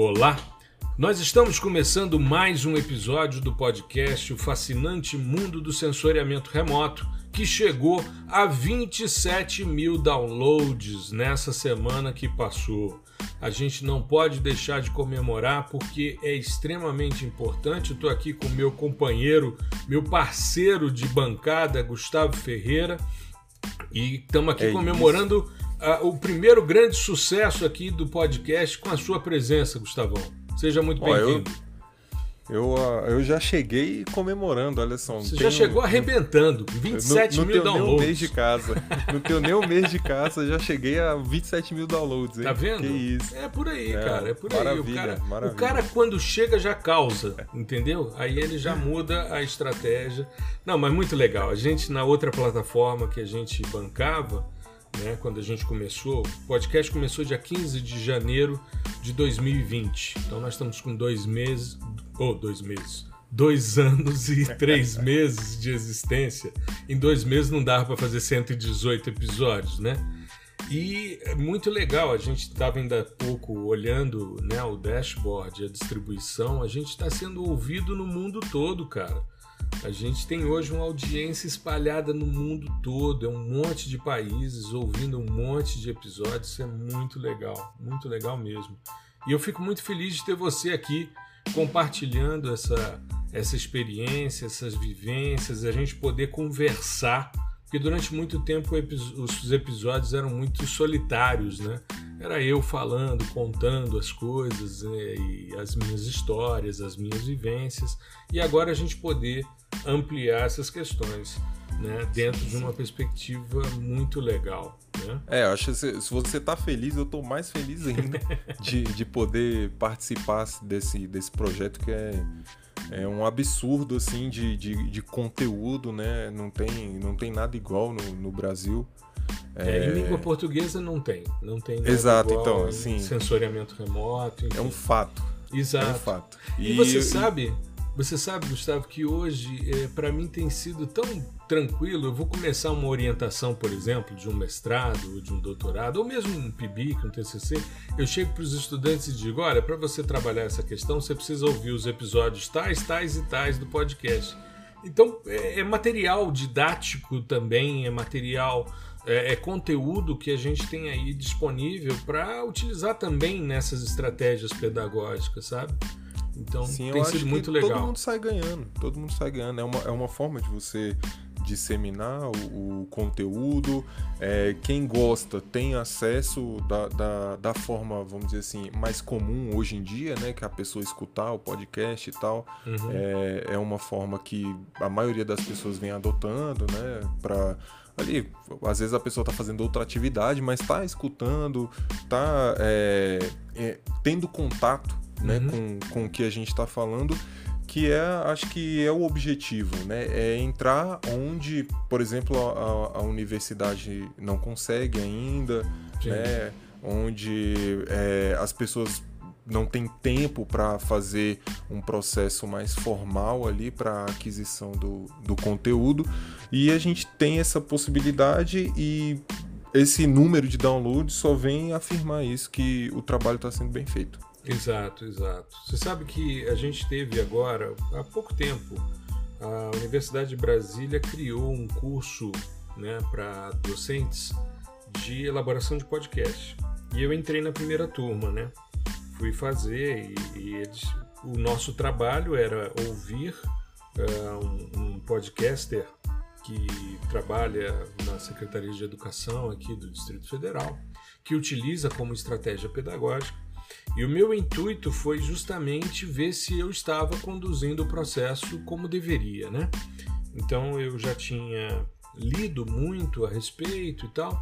Olá! Nós estamos começando mais um episódio do podcast O Fascinante Mundo do Sensoriamento Remoto, que chegou a 27 mil downloads nessa semana que passou. A gente não pode deixar de comemorar porque é extremamente importante. Estou aqui com meu companheiro, meu parceiro de bancada, Gustavo Ferreira, e estamos aqui É comemorando ah, o primeiro grande sucesso aqui do podcast com a sua presença, Gustavão. Seja muito bem-vindo. Eu, ah, eu já cheguei comemorando, olha só. Você já chegou arrebentando, não- 27 não, mil tenho nem um downloads. mês de casa. Não tenho nem um mês de casa, já cheguei a 27 mil downloads. Hein? Tá vendo? Que isso. É por aí, É, cara. É por aí. O maravilha, cara, o maravilha. cara, quando chega, já causa, entendeu? Aí ele já muda a estratégia. Não, mas muito legal. A gente, na outra plataforma que a gente bancava, né, quando a gente começou, o podcast começou dia 15 de janeiro de 2020. Então nós estamos com dois meses, ou dois meses, dois anos e três meses de existência. Em dois meses não dava para fazer 118 episódios, né? E é muito legal, a gente estava ainda há pouco olhando né, o dashboard, a distribuição, a gente está sendo ouvido no mundo todo, cara. A gente tem hoje uma audiência espalhada no mundo todo, é um monte de países ouvindo um monte de episódios, isso é muito legal, muito legal mesmo. E eu fico muito feliz de ter você aqui compartilhando essa, essa experiência, essas vivências, a gente poder conversar porque durante muito tempo os episódios eram muito solitários, né? Era eu falando, contando as coisas né, e as minhas histórias, as minhas vivências, e agora a gente poder ampliar essas questões, né? Dentro de uma perspectiva muito legal, né? É, eu acho que se, se você tá feliz, eu tô mais feliz ainda de, de poder participar desse, desse projeto que é, é um absurdo assim de, de, de conteúdo, né? Não tem, não tem nada igual no, no Brasil. É, em língua portuguesa não tem, não tem nada Exato, igual então, assim, sensoriamento remoto, É um enfim. fato. É um Exato. fato. E, você sabe, você sabe, Gustavo, que hoje é, para mim tem sido tão tranquilo. Eu vou começar uma orientação, por exemplo, de um mestrado, de um doutorado, ou mesmo um PIBIC, um TCC. Eu chego para os estudantes e digo: olha, para você trabalhar essa questão, você precisa ouvir os episódios tais, tais e tais do podcast. Então, é, é material didático também, é material, é, é conteúdo que a gente tem aí disponível para utilizar também nessas estratégias pedagógicas, sabe? Então, Sim, tem sido muito todo legal. mundo sai ganhando. Todo mundo sai ganhando. É uma, é uma forma de você disseminar o, o conteúdo. É, quem gosta tem acesso da, da, da forma, vamos dizer assim, mais comum hoje em dia, né? Que é a pessoa escutar o podcast e tal. Uhum. É, é uma forma que a maioria das pessoas vem adotando, né? Pra, ali, às vezes a pessoa tá fazendo outra atividade, mas tá escutando, tá é, é, tendo contato né, Uhum. com, com o que a gente está falando, que é, acho que é o objetivo, né? É entrar onde, por exemplo, a, a universidade não consegue ainda, Sim. né? Onde é, as pessoas não têm tempo para fazer um processo mais formal ali para aquisição do, do conteúdo e a gente tem essa possibilidade e esse número de downloads só vem afirmar isso que o trabalho está sendo bem feito. Exato, exato. Você sabe que a gente teve agora, há pouco tempo, a Universidade de Brasília criou um curso né, para docentes de elaboração de podcast. E eu entrei na primeira turma, né? Fui fazer e, e eles, o nosso trabalho era ouvir ah, um, um podcaster que trabalha na Secretaria de Educação aqui do Distrito Federal, que utiliza como estratégia pedagógica e o meu intuito foi justamente ver se eu estava conduzindo o processo como deveria, né? Então eu já tinha lido muito a respeito e tal,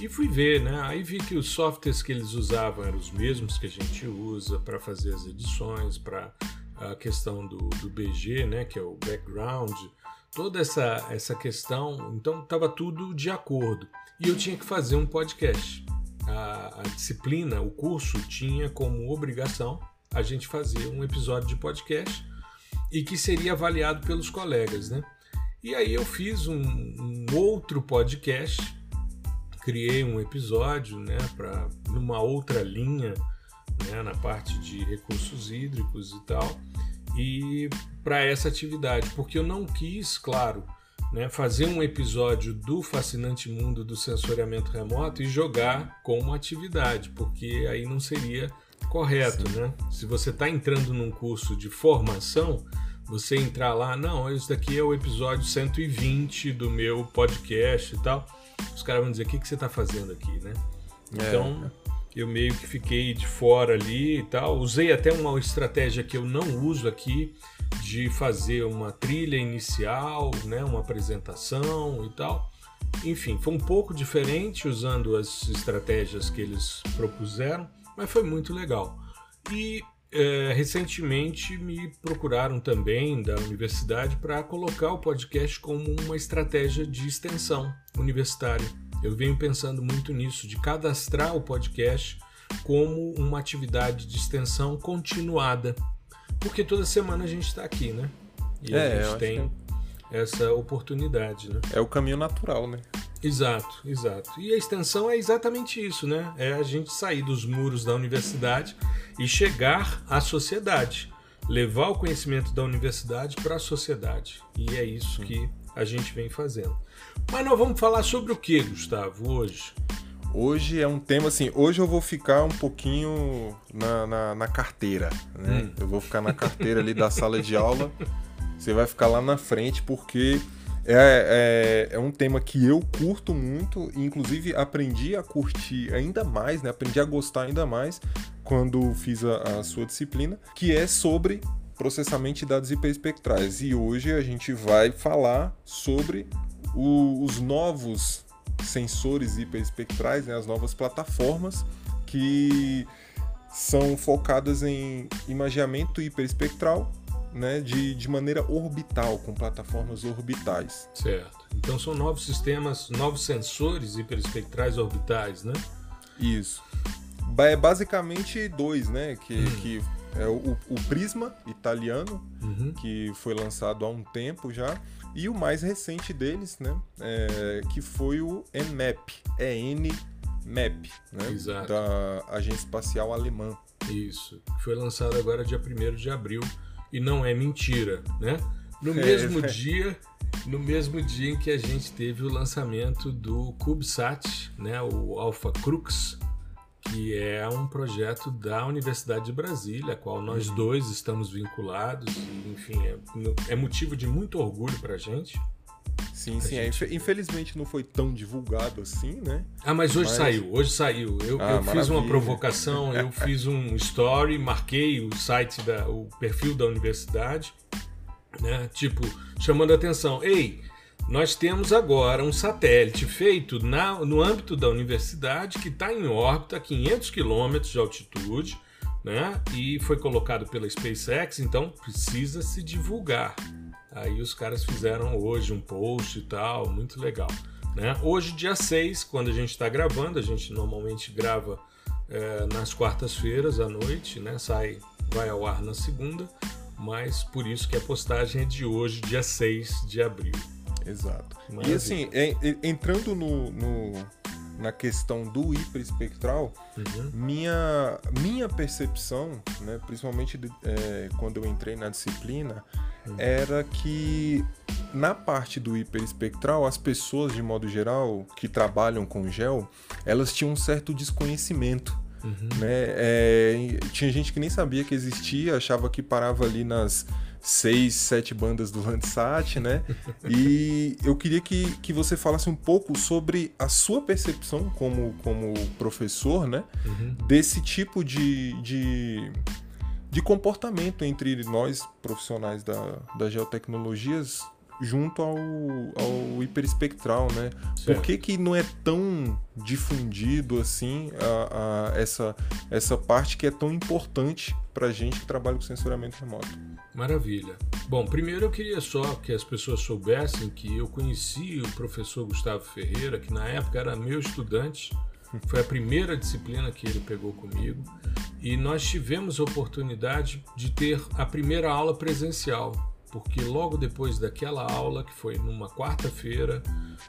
e fui ver, né? Aí vi que os softwares que eles usavam eram os mesmos que a gente usa para fazer as edições, para a questão do, do BG, né? Que é o background, toda essa, essa questão. Então estava tudo de acordo. E eu tinha que fazer um podcast a, a disciplina, o curso, tinha como obrigação a gente fazer um episódio de podcast e que seria avaliado pelos colegas, né? E aí eu fiz um, um outro podcast, criei um episódio, né, para numa outra linha, né, na parte de recursos hídricos e tal, e para essa atividade, porque eu não quis, claro, né, fazer um episódio do fascinante mundo do sensoriamento remoto e jogar como atividade, porque aí não seria correto, Sim. né? Se você está entrando num curso de formação, você entrar lá, não, esse daqui é o episódio 120 do meu podcast e tal. Os caras vão dizer, o que, que você está fazendo aqui, né? É. Então, eu meio que fiquei de fora ali e tal. Usei até uma estratégia que eu não uso aqui, de fazer uma trilha inicial, né, uma apresentação e tal. Enfim, foi um pouco diferente usando as estratégias que eles propuseram, mas foi muito legal. E é, recentemente me procuraram também da universidade para colocar o podcast como uma estratégia de extensão universitária. Eu venho pensando muito nisso, de cadastrar o podcast como uma atividade de extensão continuada. Porque toda semana a gente está aqui, né? E é, a gente tem que... essa oportunidade, né? É o caminho natural, né? Exato, exato. E a extensão é exatamente isso, né? É a gente sair dos muros da universidade e chegar à sociedade, levar o conhecimento da universidade para a sociedade. E é isso que a gente vem fazendo. Mas nós vamos falar sobre o que, Gustavo, hoje? Hoje é um tema assim. Hoje eu vou ficar um pouquinho na, na, na carteira, né? Hum. Eu vou ficar na carteira ali da sala de aula. Você vai ficar lá na frente porque é, é, é, um tema que eu curto muito e inclusive aprendi a curtir ainda mais, né? Aprendi a gostar ainda mais quando fiz a, a sua disciplina, que é sobre processamento de dados hiperespectrais. E hoje a gente vai falar sobre o, os novos sensores hiperespectrais, né, as novas plataformas que são focadas em imageamento hiperespectral né, de, de maneira orbital, com plataformas orbitais. Certo. Então são novos sistemas, novos sensores hiperespectrais orbitais, né? Isso. É basicamente dois, né? Que, hum. que é o, o Prisma italiano, uhum. que foi lançado há um tempo já, e o mais recente deles, né, é, que foi o NMAP, EN-MAP, né, Exato. da Agência Espacial Alemã. Isso, foi lançado agora dia 1 de abril, e não é mentira, né? No é, mesmo é. dia, no mesmo dia em que a gente teve o lançamento do CubeSat, né, o Alpha Crux, que é um projeto da Universidade de Brasília, a qual nós uhum. dois estamos vinculados, e, enfim, é, é motivo de muito orgulho para a gente. Sim, sim. É, infelizmente não foi tão divulgado assim, né? Ah, mas hoje mas... saiu, hoje saiu. Eu, ah, eu fiz uma provocação, eu fiz um story, marquei o site, da, o perfil da universidade, né? Tipo, chamando a atenção. Ei, nós temos agora um satélite feito na, no âmbito da universidade que está em órbita a 500 quilômetros de altitude, né? E foi colocado pela SpaceX, então precisa se divulgar. Aí os caras fizeram hoje um post e tal, muito legal. Né? Hoje, dia 6, quando a gente está gravando, a gente normalmente grava é, nas quartas-feiras à noite, né? Sai, vai ao ar na segunda, mas por isso que a postagem é de hoje, dia 6 de abril. Exato. Maravilha. E assim, entrando no, no, na questão do hiperespectral, uhum. minha, minha percepção, né, principalmente de, é, quando eu entrei na disciplina, uhum. era que na parte do hiperespectral, as pessoas, de modo geral, que trabalham com gel, elas tinham um certo desconhecimento. Uhum. Né? É, tinha gente que nem sabia que existia, achava que parava ali nas seis, sete bandas do Landsat, né? E eu queria que, que você falasse um pouco sobre a sua percepção como, como professor, né? Uhum. Desse tipo de, de, de comportamento entre nós, profissionais da, das geotecnologias, junto ao, ao hiperespectral, né? Certo. Por que, que não é tão difundido assim a, a, essa, essa parte que é tão importante para gente que trabalha com sensoramento remoto? Maravilha. Bom, primeiro eu queria só que as pessoas soubessem que eu conheci o professor Gustavo Ferreira, que na época era meu estudante, foi a primeira disciplina que ele pegou comigo, e nós tivemos a oportunidade de ter a primeira aula presencial, porque logo depois daquela aula, que foi numa quarta-feira,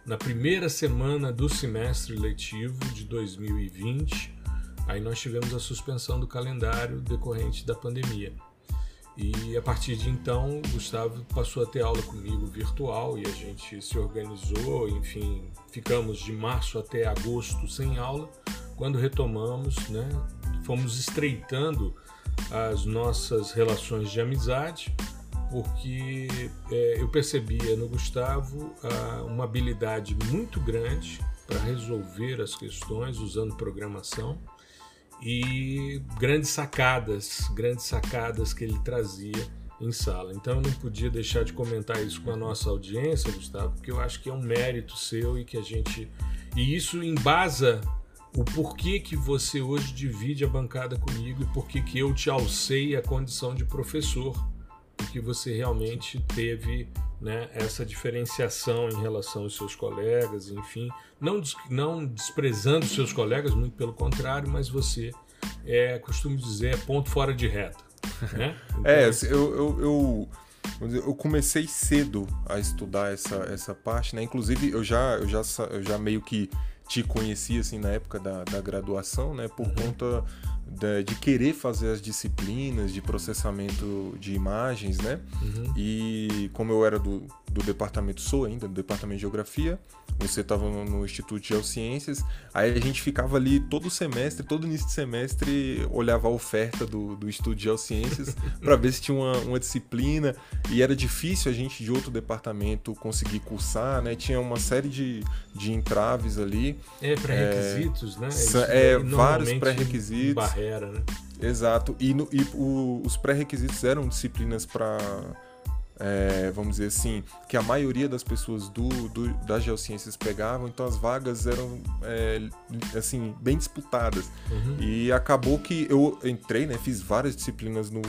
na primeira semana do semestre letivo de 2020, Aí nós tivemos a suspensão do calendário decorrente da pandemia. E a partir de então, o Gustavo passou a ter aula comigo virtual e a gente se organizou, enfim, ficamos de março até agosto sem aula. Quando retomamos, né, fomos estreitando as nossas relações de amizade, porque é, eu percebia no Gustavo ah, uma habilidade muito grande para resolver as questões usando programação e grandes sacadas, grandes sacadas que ele trazia em sala. Então eu não podia deixar de comentar isso com a nossa audiência, Gustavo, porque eu acho que é um mérito seu e que a gente e isso embasa o porquê que você hoje divide a bancada comigo e porquê que eu te alcei a condição de professor, porque você realmente teve né, essa diferenciação em relação aos seus colegas, enfim, não, não desprezando seus colegas, muito pelo contrário, mas você é, costumo dizer, é ponto fora de reta. Né? Então, é, eu, eu, eu, eu, comecei cedo a estudar essa, essa parte, né? Inclusive, eu já, eu já, eu já meio que te conhecia assim na época da, da graduação, né? Por uhum. conta de, de, querer fazer as disciplinas de processamento de imagens, né? Uhum. E como eu era do, do departamento, sou ainda, do departamento de geografia, você estava no, no, Instituto de Geociências, aí a gente ficava ali todo semestre, todo início de semestre, olhava a oferta do, do Instituto de Geociências para ver se tinha uma, uma disciplina, e era difícil a gente de outro departamento conseguir cursar, né? Tinha uma série de, de entraves ali. É, pré-requisitos, né? é, É, vários pré-requisitos. Barreira, né? Exato. E, no, e o, os pré-requisitos eram disciplinas para é, vamos dizer assim, que a maioria das pessoas do, do, das geociências pegavam, então as vagas eram é, assim bem disputadas. Uhum. E acabou que eu entrei, né, fiz várias disciplinas no,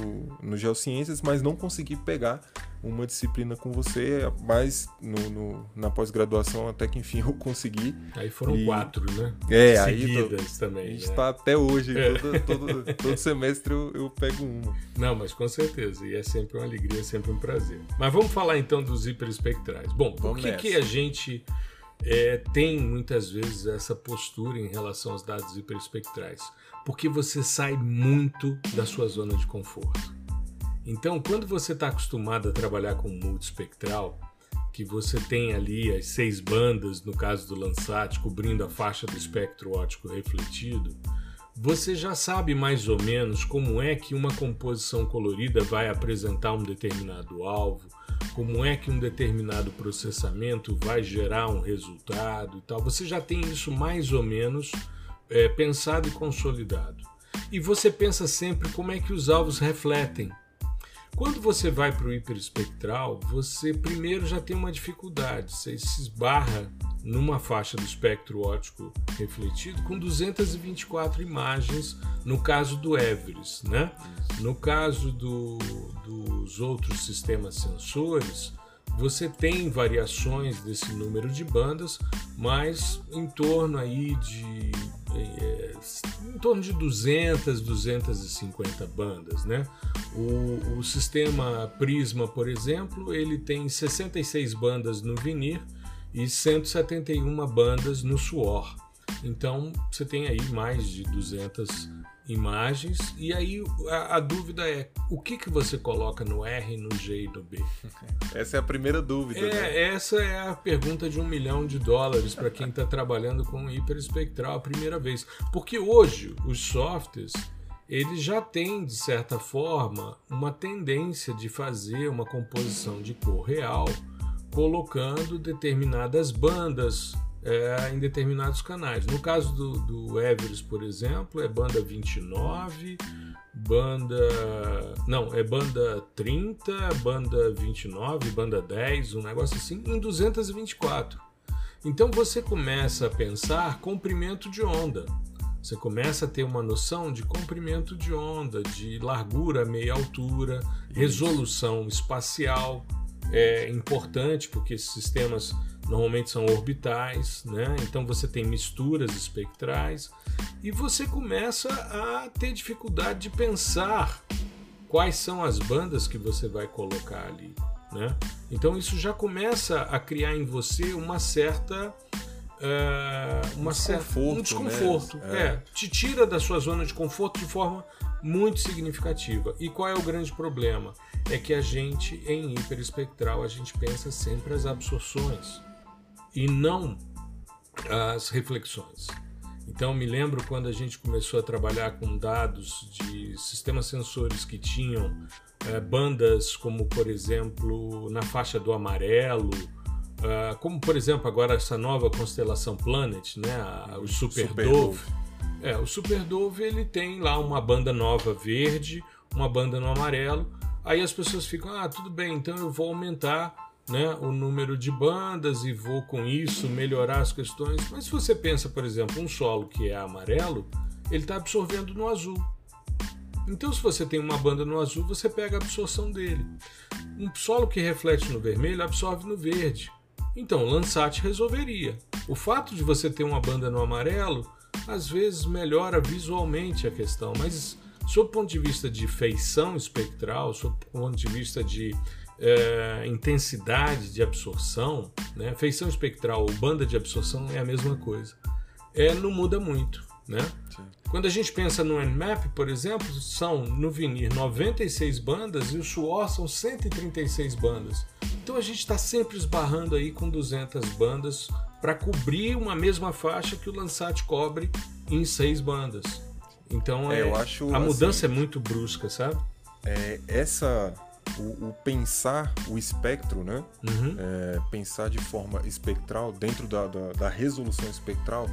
no geociências, mas não consegui pegar uma disciplina com você, mas no, no na pós-graduação até que enfim eu consegui. Aí foram e... quatro, né? É, Seguidas aí tô... também. A gente está né? até hoje, é. todo, todo, todo, semestre eu, eu, pego uma. Não, mas com certeza, e é sempre uma alegria, é sempre um prazer. Mas vamos falar então dos hiperespectrais. Bom, por que, que a gente é, tem muitas vezes essa postura em relação aos dados hiperespectrais? Porque você sai muito da sua zona de conforto. Então, quando você está acostumado a trabalhar com multispectral, que você tem ali as seis bandas, no caso do Landsat, cobrindo a faixa do espectro óptico refletido, você já sabe mais ou menos como é que uma composição colorida vai apresentar um determinado alvo, como é que um determinado processamento vai gerar um resultado e tal. Você já tem isso mais ou menos é, pensado e consolidado. E você pensa sempre como é que os alvos refletem quando você vai para o hiperespectral, você primeiro já tem uma dificuldade, você se esbarra numa faixa do espectro óptico refletido com 224 imagens no caso do Everest, né? No caso do, dos outros sistemas sensores, você tem variações desse número de bandas, mas em torno aí de é, em torno de 200, 250 bandas, né? O, o, sistema Prisma, por exemplo, ele tem 66 bandas no Vinir e 171 bandas no Suor. Então você tem aí mais de 200 imagens e aí a, a, dúvida é o que que você coloca no R, no G e no B? Essa é a primeira dúvida. É, né? Essa é a pergunta de um milhão de dólares para quem está trabalhando com hiperespectral a primeira vez, porque hoje os softwares eles já têm de certa forma uma tendência de fazer uma composição de cor real colocando determinadas bandas é, em determinados canais. No caso do, do Everest, por exemplo, é banda 29, banda. Não, é banda 30, banda 29, banda 10, um negócio assim, em 224. Então você começa a pensar comprimento de onda. Você começa a ter uma noção de comprimento de onda, de largura, meia altura, resolução espacial. É importante porque esses sistemas normalmente são orbitais, né? então você tem misturas espectrais e você começa a ter dificuldade de pensar quais são as bandas que você vai colocar ali. Né? Então isso já começa a criar em você uma certa uh, uma desconforto, um desconforto. Né? É. é, te tira da sua zona de conforto de forma muito significativa. E qual é o grande problema? É que a gente, em hiperespectral, a gente pensa sempre as absorções e não as reflexões. Então me lembro quando a gente começou a trabalhar com dados de sistemas sensores que tinham é, bandas como por exemplo na faixa do amarelo, é, como por exemplo agora essa nova constelação Planet, né, o Super, Super Dove. Dove. É, o Super Dove ele tem lá uma banda nova verde, uma banda no amarelo. Aí as pessoas ficam, ah, tudo bem, então eu vou aumentar né, o número de bandas e vou com isso melhorar as questões. Mas se você pensa, por exemplo, um solo que é amarelo, ele está absorvendo no azul. Então, se você tem uma banda no azul, você pega a absorção dele. Um solo que reflete no vermelho absorve no verde. Então, o Landsat resolveria. O fato de você ter uma banda no amarelo, às vezes melhora visualmente a questão, mas sob o ponto de vista de feição espectral, sob o ponto de vista de é, intensidade de absorção, né? feição espectral ou banda de absorção é a mesma coisa. É, não muda muito. Né? Quando a gente pensa no Nmap, por exemplo, são no vinir 96 bandas e o suor são 136 bandas. Então a gente está sempre esbarrando aí com 200 bandas para cobrir uma mesma faixa que o Landsat cobre em seis bandas. Então é, é a mudança assim, é muito brusca, sabe? É, essa o, o, pensar o espectro, né? Uhum. É, pensar de forma espectral, dentro da, da, da, resolução espectral,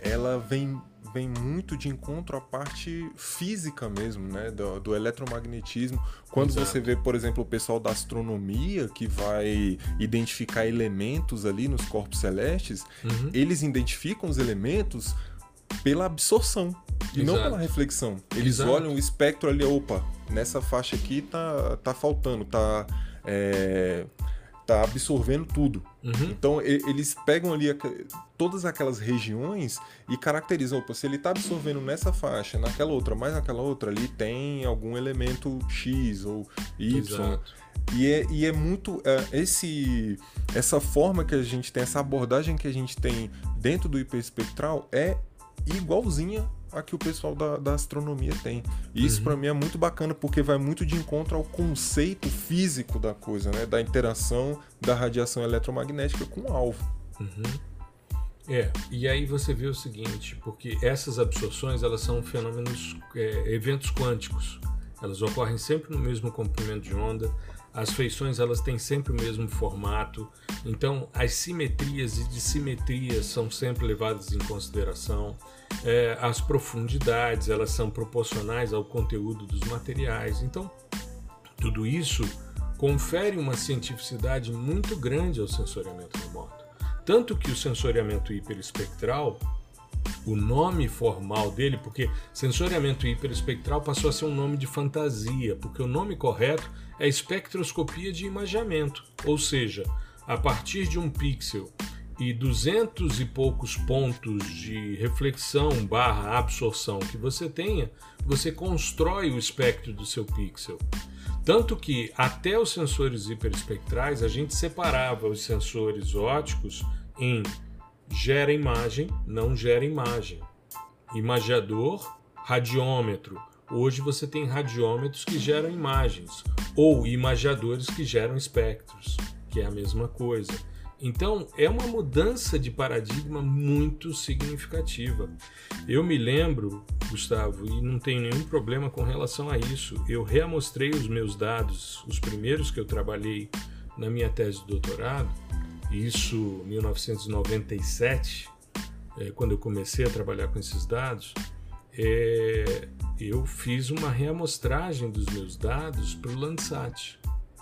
ela vem, vem muito de encontro à parte física mesmo, né? Do, do eletromagnetismo. Quando Exato. você vê, por exemplo, o pessoal da astronomia que vai identificar elementos ali nos corpos celestes, uhum. eles identificam os elementos pela absorção e Exato. não pela reflexão. Eles Exato. olham o espectro ali, opa, nessa faixa aqui tá, tá faltando, tá, é, tá absorvendo tudo. Uhum. Então e, eles pegam ali todas aquelas regiões e caracterizam, opa, se ele tá absorvendo nessa faixa, naquela outra, mais naquela outra, ali tem algum elemento X ou Y. Exato. E é, e é muito é, esse essa forma que a gente tem, essa abordagem que a gente tem dentro do hiperespectral é igualzinha a que o pessoal da, da astronomia tem. E isso uhum. para mim é muito bacana porque vai muito de encontro ao conceito físico da coisa, né? Da interação da radiação eletromagnética com o alvo. Uhum. É, e aí você vê o seguinte, porque essas absorções elas são fenômenos, é, eventos quânticos. Elas ocorrem sempre no mesmo comprimento de onda, as feições elas têm sempre o mesmo formato, então as simetrias e dissimetrias são sempre levadas em consideração. É, as profundidades elas são proporcionais ao conteúdo dos materiais. Então tudo isso confere uma cientificidade muito grande ao sensoriamento remoto. Tanto que o sensoriamento hiperespectral o nome formal dele, porque sensoriamento hiperespectral passou a ser um nome de fantasia, porque o nome correto é espectroscopia de imageamento, ou seja, a partir de um pixel e duzentos e poucos pontos de reflexão barra absorção que você tenha, você constrói o espectro do seu pixel. Tanto que até os sensores hiperespectrais a gente separava os sensores óticos em gera imagem, não gera imagem. Imagiador, radiômetro. Hoje você tem radiômetros que geram imagens, ou imagiadores que geram espectros, que é a mesma coisa. Então é uma mudança de paradigma muito significativa. Eu me lembro, Gustavo, e não tenho nenhum problema com relação a isso. Eu reamostrei os meus dados, os primeiros que eu trabalhei na minha tese de doutorado, isso 1997, é, quando eu comecei a trabalhar com esses dados, é, eu fiz uma reamostragem dos meus dados para o Landsat,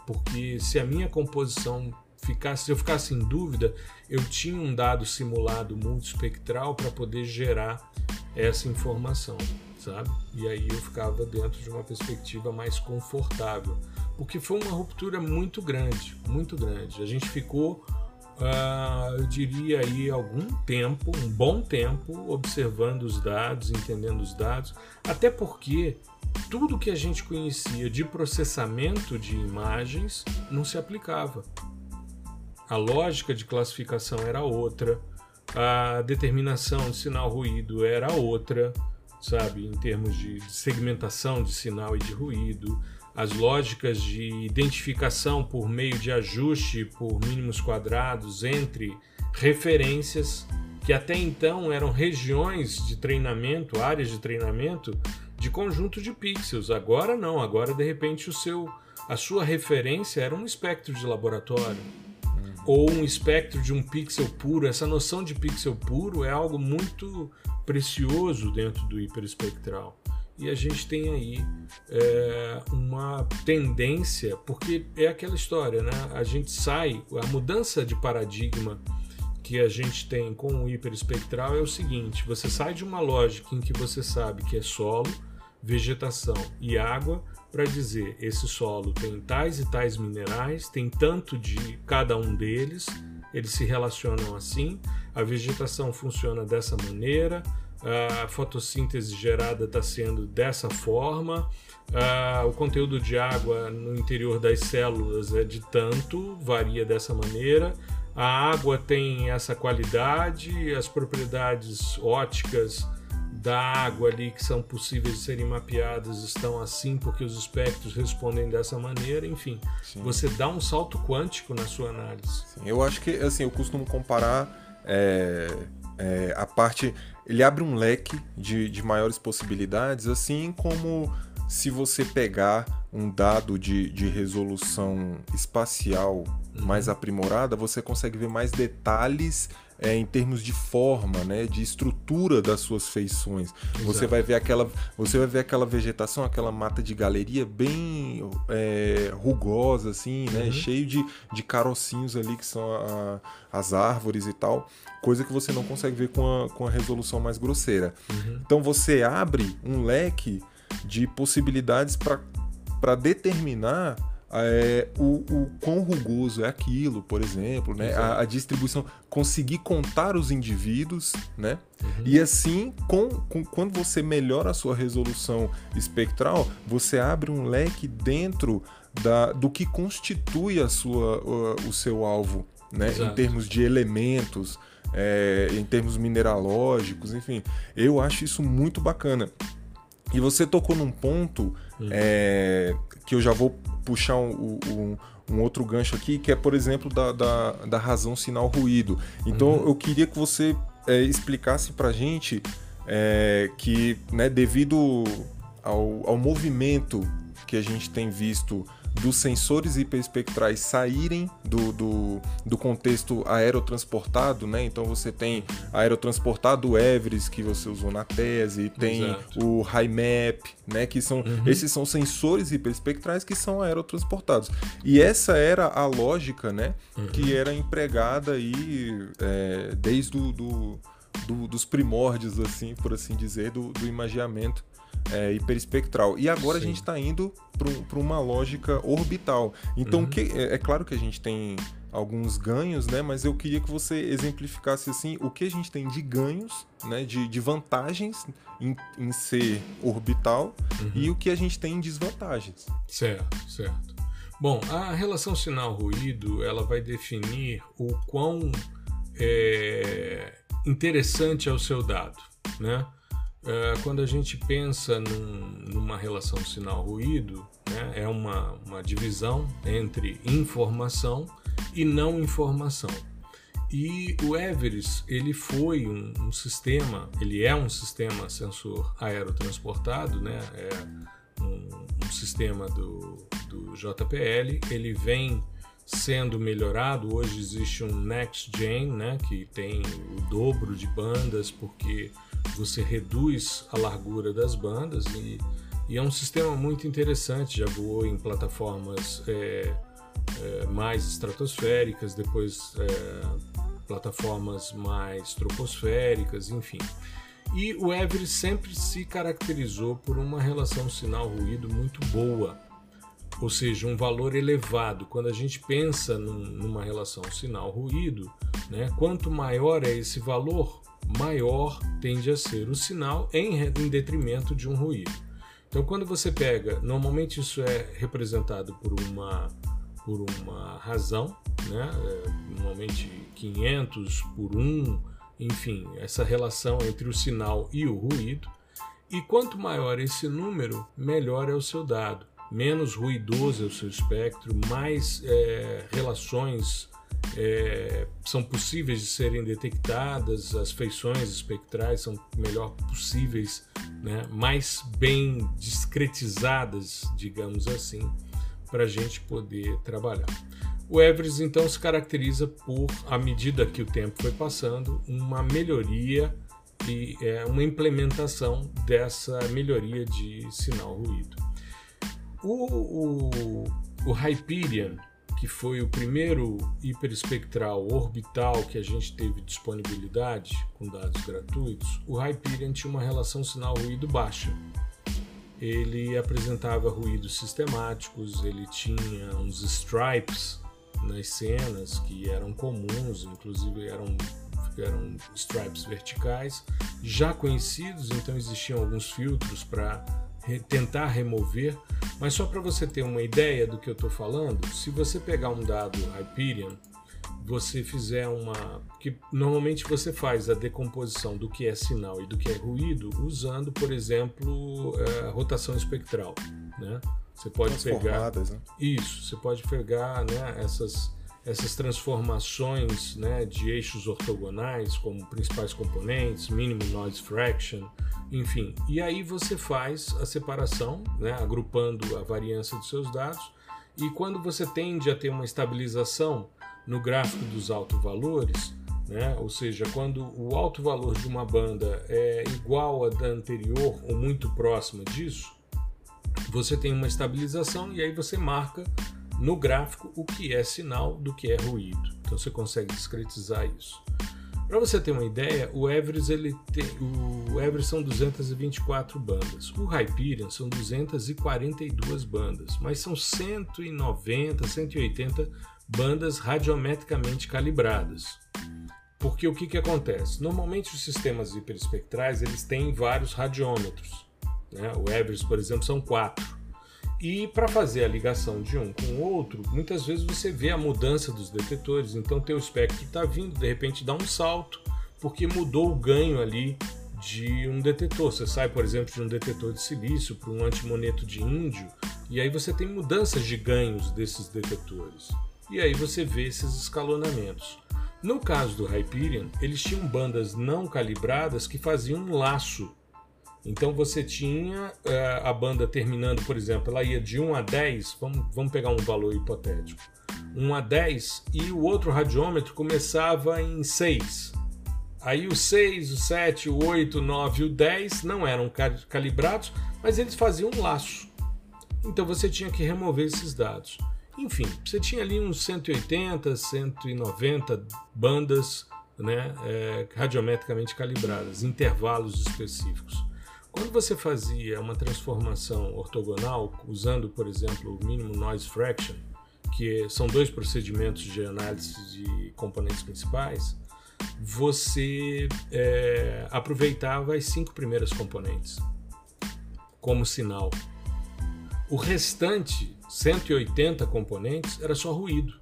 porque se a minha composição ficasse, se eu ficasse em dúvida, eu tinha um dado simulado multispectral para poder gerar essa informação, sabe? E aí eu ficava dentro de uma perspectiva mais confortável, porque foi uma ruptura muito grande, muito grande. A gente ficou uh, eu diria aí algum tempo, um bom tempo, observando os dados, entendendo os dados, até porque tudo que a gente conhecia de processamento de imagens não se aplicava. A lógica de classificação era outra, a determinação de sinal ruído era outra, sabe, em termos de segmentação de sinal e de ruído, as lógicas de identificação por meio de ajuste por mínimos quadrados entre referências que até então eram regiões de treinamento, áreas de treinamento de conjunto de pixels. Agora não, agora de repente o seu a sua referência era um espectro de laboratório ou um espectro de um pixel puro. Essa noção de pixel puro é algo muito precioso dentro do hiperespectral. E a gente tem aí é, uma tendência, porque é aquela história, né? A gente sai, a mudança de paradigma que a gente tem com o hiperespectral é o seguinte: você sai de uma lógica em que você sabe que é solo, vegetação e água para dizer esse solo tem tais e tais minerais, tem tanto de cada um deles, eles se relacionam assim, a vegetação funciona dessa maneira, a fotossíntese gerada está sendo dessa forma, o conteúdo de água no interior das células é de tanto, varia dessa maneira. A água tem essa qualidade, as propriedades óticas da água ali que são possíveis de serem mapeadas estão assim porque os espectros respondem dessa maneira, enfim. Sim. Você dá um salto quântico na sua análise. Sim, eu acho que assim, eu costumo comparar é, é, a parte. Ele abre um leque de, de maiores possibilidades, assim como se você pegar um dado de, de resolução espacial uhum. mais aprimorada, você consegue ver mais detalhes é, em termos de forma, né, de estrutura das suas feições. Exato. Você vai ver aquela, você vai ver aquela vegetação, aquela mata de galeria bem é, rugosa, assim, né, uhum. cheio de, de carocinhos ali que são a, as árvores e tal, coisa que você não consegue ver com a, com a resolução mais grosseira. Uhum. Então você abre um leque de possibilidades para determinar é, o, o quão rugoso é aquilo, por exemplo, né? A, a, distribuição, conseguir contar os indivíduos, né? Uhum. E assim, com, com, quando você melhora a sua resolução espectral, você abre um leque dentro da, do que constitui a sua, o, o seu alvo, né? Em termos de elementos, é, em termos mineralógicos, enfim. Eu acho isso muito bacana. E você tocou num ponto uhum. é, que eu já vou puxar um, um, um, outro gancho aqui, que é, por exemplo, da, da, da razão sinal-ruído. Então, uhum. eu queria que você é, explicasse para gente é, que, né, devido ao, ao movimento que a gente tem visto dos sensores hiperespectrais saírem do, do, do, contexto aerotransportado, né? Então você tem aerotransportado Everest que você usou na tese, tem Exato. o HiMap, né? Que são uhum. esses são sensores hiperespectrais que são aerotransportados. E essa era a lógica, né? Uhum. Que era empregada aí é, desde do, do, do, dos primórdios, assim, por assim dizer, do, do imagiamento é, hiperespectral. E agora Sim. a gente está indo para uma lógica orbital. Então, uhum. que, é, é, claro que a gente tem alguns ganhos, né? Mas eu queria que você exemplificasse assim o que a gente tem de ganhos, né? De, de vantagens em, em ser orbital uhum. e o que a gente tem em desvantagens. Certo, certo. Bom, a relação sinal-ruído ela vai definir o quão é, interessante é o seu dado, né? É, quando a gente pensa num, numa relação sinal-ruído, né, é uma, uma divisão entre informação e não informação. E o Everest ele foi um, um, sistema, ele é um sistema sensor aerotransportado, né? É um, um sistema do, do JPL. Ele vem sendo melhorado. Hoje existe um Next Gen, né? Que tem o dobro de bandas porque você reduz a largura das bandas e, e é um sistema muito interessante. Já voou em plataformas é, é, mais estratosféricas, depois é, plataformas mais troposféricas, enfim. E o Everest sempre se caracterizou por uma relação sinal-ruído muito boa, ou seja, um valor elevado. Quando a gente pensa num, numa relação sinal-ruído, né, quanto maior é esse valor, maior tende a ser o sinal em, em detrimento de um ruído. Então, quando você pega, normalmente isso é representado por uma, por uma razão, né? É, normalmente 500 por 1 enfim, essa relação entre o sinal e o ruído. E quanto maior esse número, melhor é o seu dado. Menos ruidoso é o seu espectro, mais é, relações é, são possíveis de serem detectadas, as feições espectrais são melhor possíveis, né, mais bem discretizadas, digamos assim, para a gente poder trabalhar. O Everest então se caracteriza por, à medida que o tempo foi passando, uma melhoria e é, uma implementação dessa melhoria de sinal ruído. O, o, o Hyperion, que foi o primeiro hiperespectral orbital que a gente teve disponibilidade com dados gratuitos, o Hyperion tinha uma relação sinal-ruído baixa. Ele apresentava ruídos sistemáticos, ele tinha uns stripes nas cenas que eram comuns, inclusive eram, eram stripes verticais, já conhecidos, então existiam alguns filtros para tentar remover, mas só para você ter uma ideia do que eu estou falando, se você pegar um dado Hyperion, você fizer uma. que normalmente você faz a decomposição do que é sinal e do que é ruído usando, por exemplo, a rotação espectral. Né? Você pode pegar. Né? Isso, você pode pegar né, essas, essas transformações né, de eixos ortogonais como principais componentes, minimum noise fraction enfim. E aí você faz a separação, né, agrupando a variância dos seus dados, e quando você tende a ter uma estabilização no gráfico dos altos valores, né, ou seja, quando o alto valor de uma banda é igual a da anterior ou muito próxima disso, você tem uma estabilização e aí você marca no gráfico o que é sinal do que é ruído. Então você consegue discretizar isso. Para você ter uma ideia, o Everest, ele tem, o Everest são 224 bandas. O Hyperion são 242 bandas, mas são 190, 180 bandas radiometricamente calibradas. Porque o que, que acontece? Normalmente os sistemas hiperespectrais eles têm vários radiômetros. Né? O Everest, por exemplo, são quatro. E para fazer a ligação de um com o outro, muitas vezes você vê a mudança dos detetores. Então, teu espectro está vindo, de repente dá um salto, porque mudou o ganho ali de um detetor. Você sai, por exemplo, de um detetor de silício para um antimoneto de índio, e aí você tem mudanças de ganhos desses detetores. E aí você vê esses escalonamentos. No caso do Hyperion, eles tinham bandas não calibradas que faziam um laço então você tinha uh, a banda terminando, por exemplo, ela ia de 1 a 10, vamos, vamos pegar um valor hipotético, 1 a 10, e o outro radiômetro começava em 6. Aí o 6, o 7, o 8, o 9 e o 10 não eram calibrados, mas eles faziam um laço. Então você tinha que remover esses dados. Enfim, você tinha ali uns 180, 190 bandas né, é, radiometricamente calibradas, intervalos específicos. Quando você fazia uma transformação ortogonal, usando, por exemplo, o mínimo noise fraction, que são dois procedimentos de análise de componentes principais, você é, aproveitava as cinco primeiras componentes como sinal. O restante, 180 componentes, era só ruído.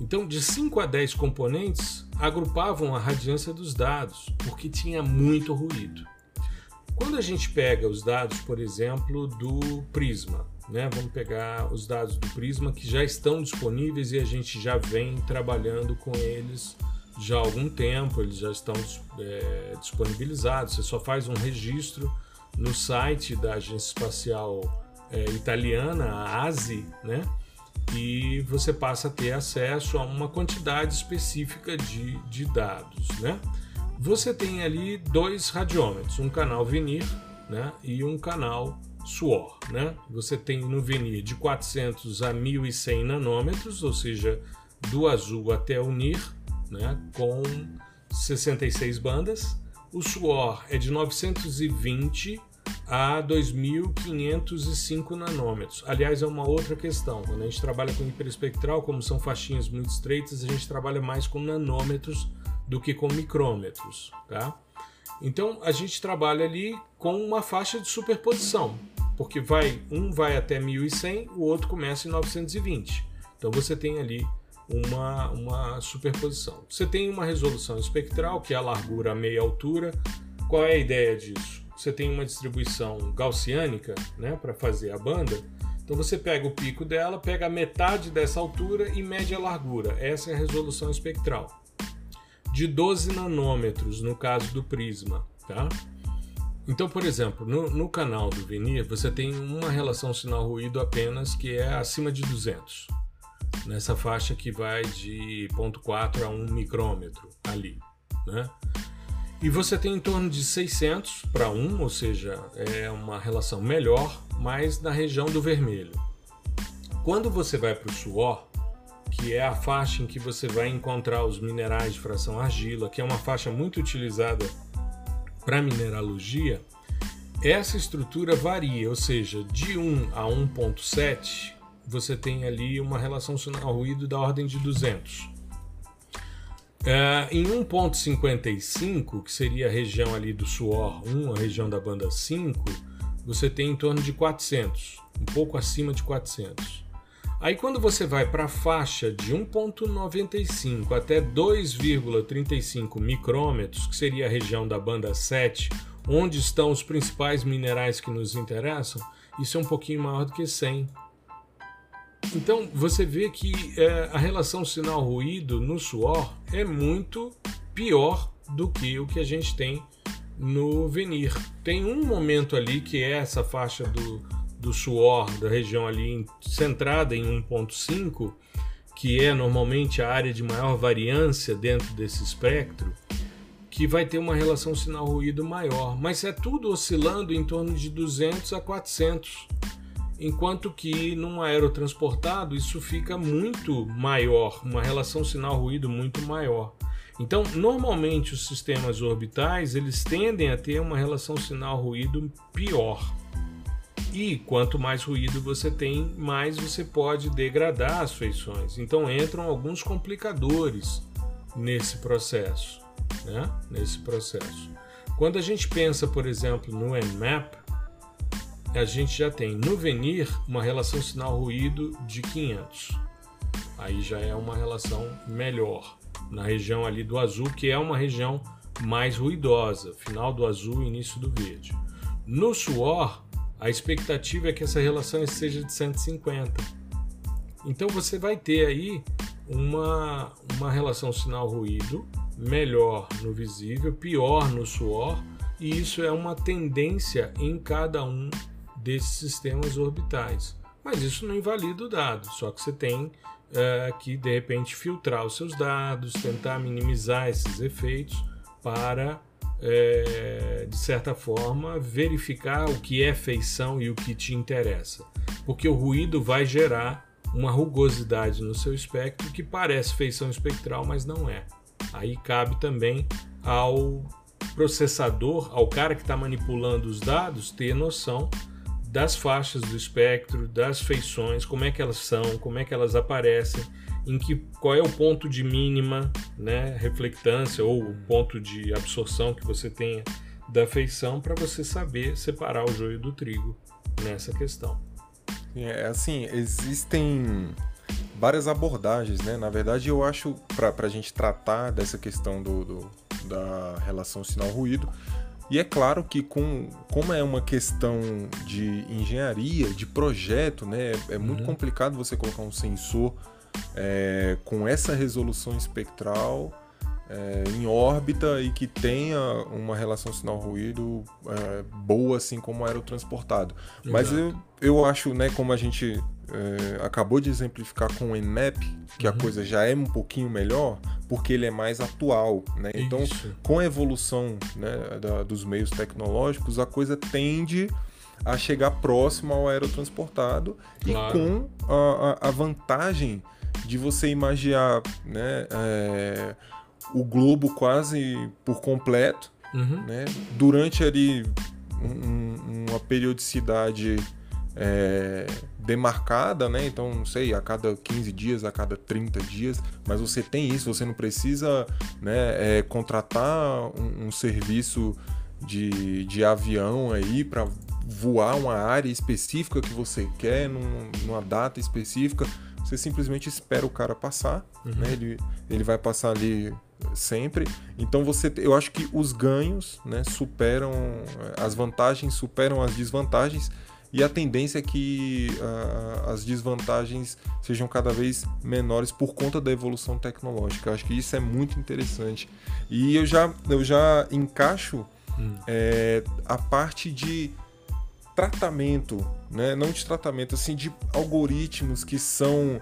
Então, de 5 a 10 componentes agrupavam a radiância dos dados, porque tinha muito ruído. Quando a gente pega os dados, por exemplo, do Prisma, né? vamos pegar os dados do Prisma que já estão disponíveis e a gente já vem trabalhando com eles já há algum tempo, eles já estão é, disponibilizados. Você só faz um registro no site da Agência Espacial é, Italiana, a ASI, né? e você passa a ter acesso a uma quantidade específica de, de dados. Né? Você tem ali dois radiômetros, um canal Venir né, e um canal Suor. Né? Você tem no Venir de 400 a 1100 nanômetros, ou seja, do azul até o NIR, né, com 66 bandas. O Suor é de 920 a 2505 nanômetros. Aliás, é uma outra questão. Quando a gente trabalha com hiperespectral, como são faixinhas muito estreitas, a gente trabalha mais com nanômetros do que com micrômetros, tá? Então a gente trabalha ali com uma faixa de superposição, porque vai um vai até 1100, o outro começa em 920. Então você tem ali uma, uma superposição. Você tem uma resolução espectral, que é a largura a meia altura. Qual é a ideia disso? Você tem uma distribuição gaussiânica né, para fazer a banda. Então você pega o pico dela, pega metade dessa altura e mede a largura. Essa é a resolução espectral. De 12 nanômetros no caso do prisma. Tá? Então, por exemplo, no, no canal do Venir, você tem uma relação sinal-ruído apenas que é acima de 200 nessa faixa que vai de 0.4 a 1 micrômetro ali, né? E você tem em torno de 600 para 1, ou seja, é uma relação melhor, mas na região do vermelho. Quando você vai para o suor, que é a faixa em que você vai encontrar os minerais de fração argila, que é uma faixa muito utilizada para mineralogia, essa estrutura varia, ou seja, de 1 a 1.7 você tem ali uma relação sinal-ruído da ordem de 200. É, em 1.55, que seria a região ali do suor 1, a região da banda 5, você tem em torno de 400, um pouco acima de 400. Aí quando você vai para a faixa de 1.95 até 2,35 micrômetros, que seria a região da banda 7, onde estão os principais minerais que nos interessam, isso é um pouquinho maior do que 100. Então você vê que é, a relação sinal-ruído no suor é muito pior do que o que a gente tem no venir. Tem um momento ali que é essa faixa do, do suor da região ali centrada em 1.5, que é normalmente a área de maior variância dentro desse espectro, que vai ter uma relação sinal-ruído maior, mas é tudo oscilando em torno de 200 a 400 enquanto que num aerotransportado isso fica muito maior, uma relação sinal-ruído muito maior. Então, normalmente os sistemas orbitais eles tendem a ter uma relação sinal-ruído pior. E quanto mais ruído você tem, mais você pode degradar as feições. Então entram alguns complicadores nesse processo, né? Nesse processo. Quando a gente pensa, por exemplo, no Nmap, a gente já tem no venir uma relação sinal-ruído de 500. Aí já é uma relação melhor na região ali do azul, que é uma região mais ruidosa, final do azul, início do verde. No suor, a expectativa é que essa relação seja de 150. Então você vai ter aí uma, uma relação sinal-ruído melhor no visível, pior no suor, e isso é uma tendência em cada um desses sistemas orbitais. Mas isso não invalida o dado, só que você tem é, que de repente filtrar os seus dados, tentar minimizar esses efeitos para, é, de certa forma, verificar o que é feição e o que te interessa. Porque o ruído vai gerar uma rugosidade no seu espectro que parece feição espectral, mas não é. Aí cabe também ao processador, ao cara que está manipulando os dados, ter noção das faixas do espectro, das feições, como é que elas são, como é que elas aparecem, em que qual é o ponto de mínima, né, reflectância ou o ponto de absorção que você tenha da feição para você saber separar o joio do trigo nessa questão. É assim, existem várias abordagens, né? Na verdade, eu acho para a gente tratar dessa questão do, do da relação sinal-ruído, e é claro que com, como é uma questão de engenharia, de projeto, né, é muito uhum. complicado você colocar um sensor é, com essa resolução espectral é, em órbita e que tenha uma relação sinal-ruído é, boa, assim como aerotransportado. Exato. Mas eu, eu acho, né, como a gente é, acabou de exemplificar com o Nmap, que uhum. a coisa já é um pouquinho melhor, porque ele é mais atual, né? Então, Isso. com a evolução né, da, dos meios tecnológicos, a coisa tende a chegar próximo ao aerotransportado claro. e com a, a, vantagem de você imaginar né, é, o globo quase por completo, uhum. né? Durante ali um, uma periodicidade é, demarcada, né? Então, não sei, a cada 15 dias, a cada 30 dias, mas você tem isso, você não precisa né, é, contratar um, um, serviço de, de avião aí para voar uma área específica que você quer, num, numa data específica. Você simplesmente espera o cara passar, uhum. né? Ele, ele vai passar ali sempre. Então você, eu acho que os ganhos, né, superam as vantagens, superam as desvantagens e a tendência é que uh, as desvantagens sejam cada vez menores por conta da evolução tecnológica. Eu acho que isso é muito interessante. E eu já, eu já encaixo hum. é, a parte de tratamento, né? não de tratamento, assim, de algoritmos que são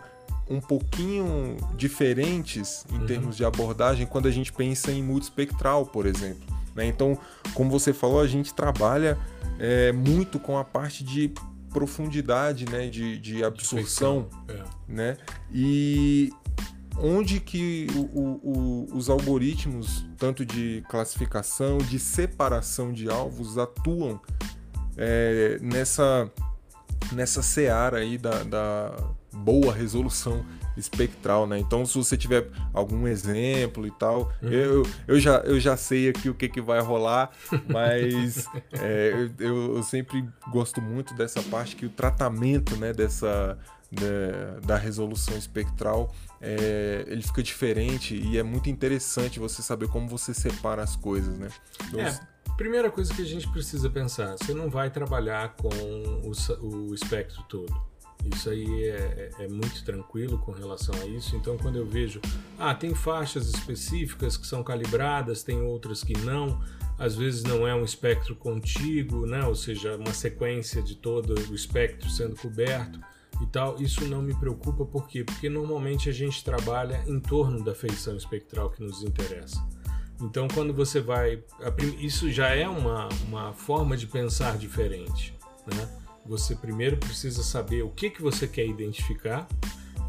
um pouquinho diferentes em uhum. termos de abordagem quando a gente pensa em multispectral, por exemplo. Né? Então, como você falou, a gente trabalha é, muito com a parte de profundidade, né? de, de absorção. É. Né? E onde que o, o, os algoritmos, tanto de classificação, de separação de alvos, atuam é, nessa, nessa seara aí da, da boa resolução espectral, né? Então, se você tiver algum exemplo e tal, uhum. eu, eu, já, eu já sei aqui o que, que vai rolar, mas é, eu, eu, sempre gosto muito dessa parte que o tratamento, né, dessa da resolução espectral é, ele fica diferente e é muito interessante você saber como você separa as coisas, né? Então, é, primeira coisa que a gente precisa pensar, você não vai trabalhar com o, o espectro todo isso aí é, é, é, muito tranquilo com relação a isso. Então, quando eu vejo, ah, tem faixas específicas que são calibradas, tem outras que não, às vezes não é um espectro contíguo, né? ou seja, uma sequência de todo o espectro sendo coberto e tal. Isso não me preocupa, por quê? Porque normalmente a gente trabalha em torno da feição espectral que nos interessa. Então, quando você vai. Isso já é uma, uma forma de pensar diferente. Né? você primeiro precisa saber o que, que você quer identificar,